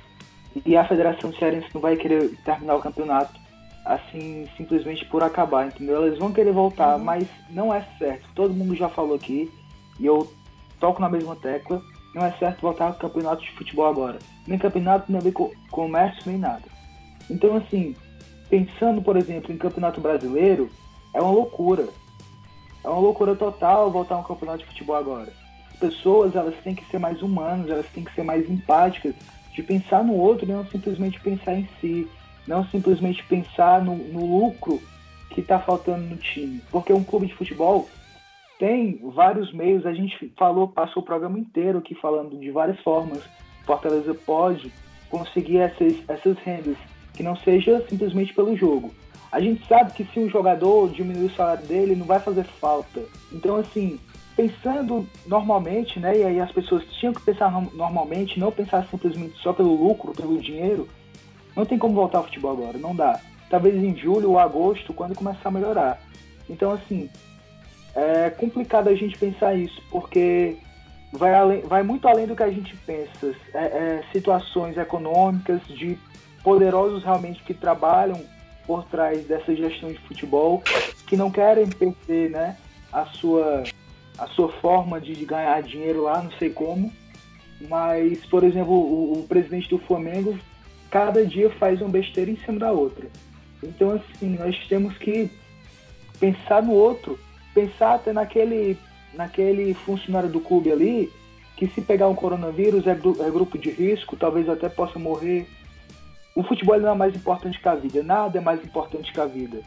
E a Federação Cearense não vai querer terminar o campeonato assim, simplesmente por acabar, entendeu? Eles vão querer voltar, uhum. mas não é certo. Todo mundo já falou aqui, e eu toco na mesma tecla, não é certo voltar ao campeonato de futebol agora. Nem campeonato, nem comércio, nem nada. Então, assim, pensando, por exemplo, em campeonato brasileiro, é uma loucura. É uma loucura total voltar ao campeonato de futebol agora. As pessoas, elas têm que ser mais humanas, elas têm que ser mais empáticas, de pensar no outro e não simplesmente pensar em si não simplesmente pensar no, no lucro que está faltando no time. Porque um clube de futebol tem vários meios, a gente falou, passou o programa inteiro aqui falando de várias formas. Fortaleza pode conseguir essas, essas rendas, que não seja simplesmente pelo jogo. A gente sabe que se um jogador diminuir o salário dele, não vai fazer falta. Então, assim, pensando normalmente, né, e aí as pessoas tinham que pensar normalmente, não pensar simplesmente só pelo lucro, pelo dinheiro, não tem como voltar ao futebol agora, não dá. Talvez em julho ou agosto, quando começar a melhorar. Então, assim, é complicado a gente pensar isso, porque vai, além, vai muito além do que a gente pensa. É, é, situações econômicas de poderosos realmente que trabalham por trás dessa gestão de futebol, que não querem perder né, a, sua, a sua forma de ganhar dinheiro lá, não sei como. Mas, por exemplo, o, o presidente do Flamengo cada dia faz uma besteira em cima da outra. Então, assim, nós temos que pensar no outro, pensar até naquele, naquele funcionário do clube ali, que se pegar um coronavírus é, é grupo de risco, talvez até possa morrer. O futebol não é mais importante que a vida, nada é mais importante que a vida.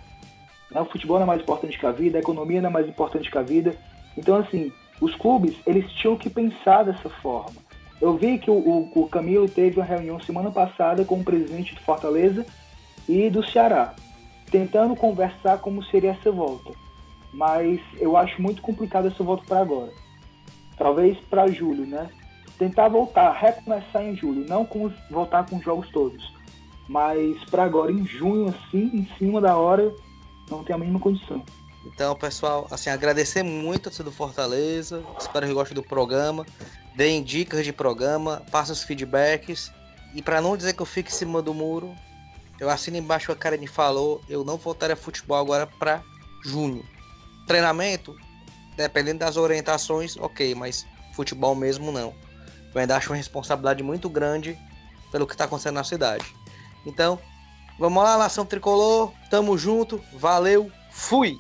O futebol não é mais importante que a vida, a economia não é mais importante que a vida. Então, assim, os clubes, eles tinham que pensar dessa forma. Eu vi que o, o, o Camilo teve uma reunião semana passada com o presidente do Fortaleza e do Ceará, tentando conversar como seria essa volta. Mas eu acho muito complicado essa volta para agora. Talvez para julho, né? Tentar voltar, recomeçar em julho, não com, voltar com os jogos todos. Mas para agora, em junho, assim, em cima da hora, não tem a mínima condição. Então, pessoal, assim, agradecer muito a do Fortaleza. Espero que gostem do programa deem dicas de programa, passem os feedbacks. E para não dizer que eu fico em cima do muro, eu assino embaixo a Karen falou, eu não voltarei a futebol agora para junho. Treinamento, dependendo das orientações, ok, mas futebol mesmo não. Eu ainda acho uma responsabilidade muito grande pelo que está acontecendo na cidade. Então, vamos lá, nação tricolor, tamo junto, valeu, fui!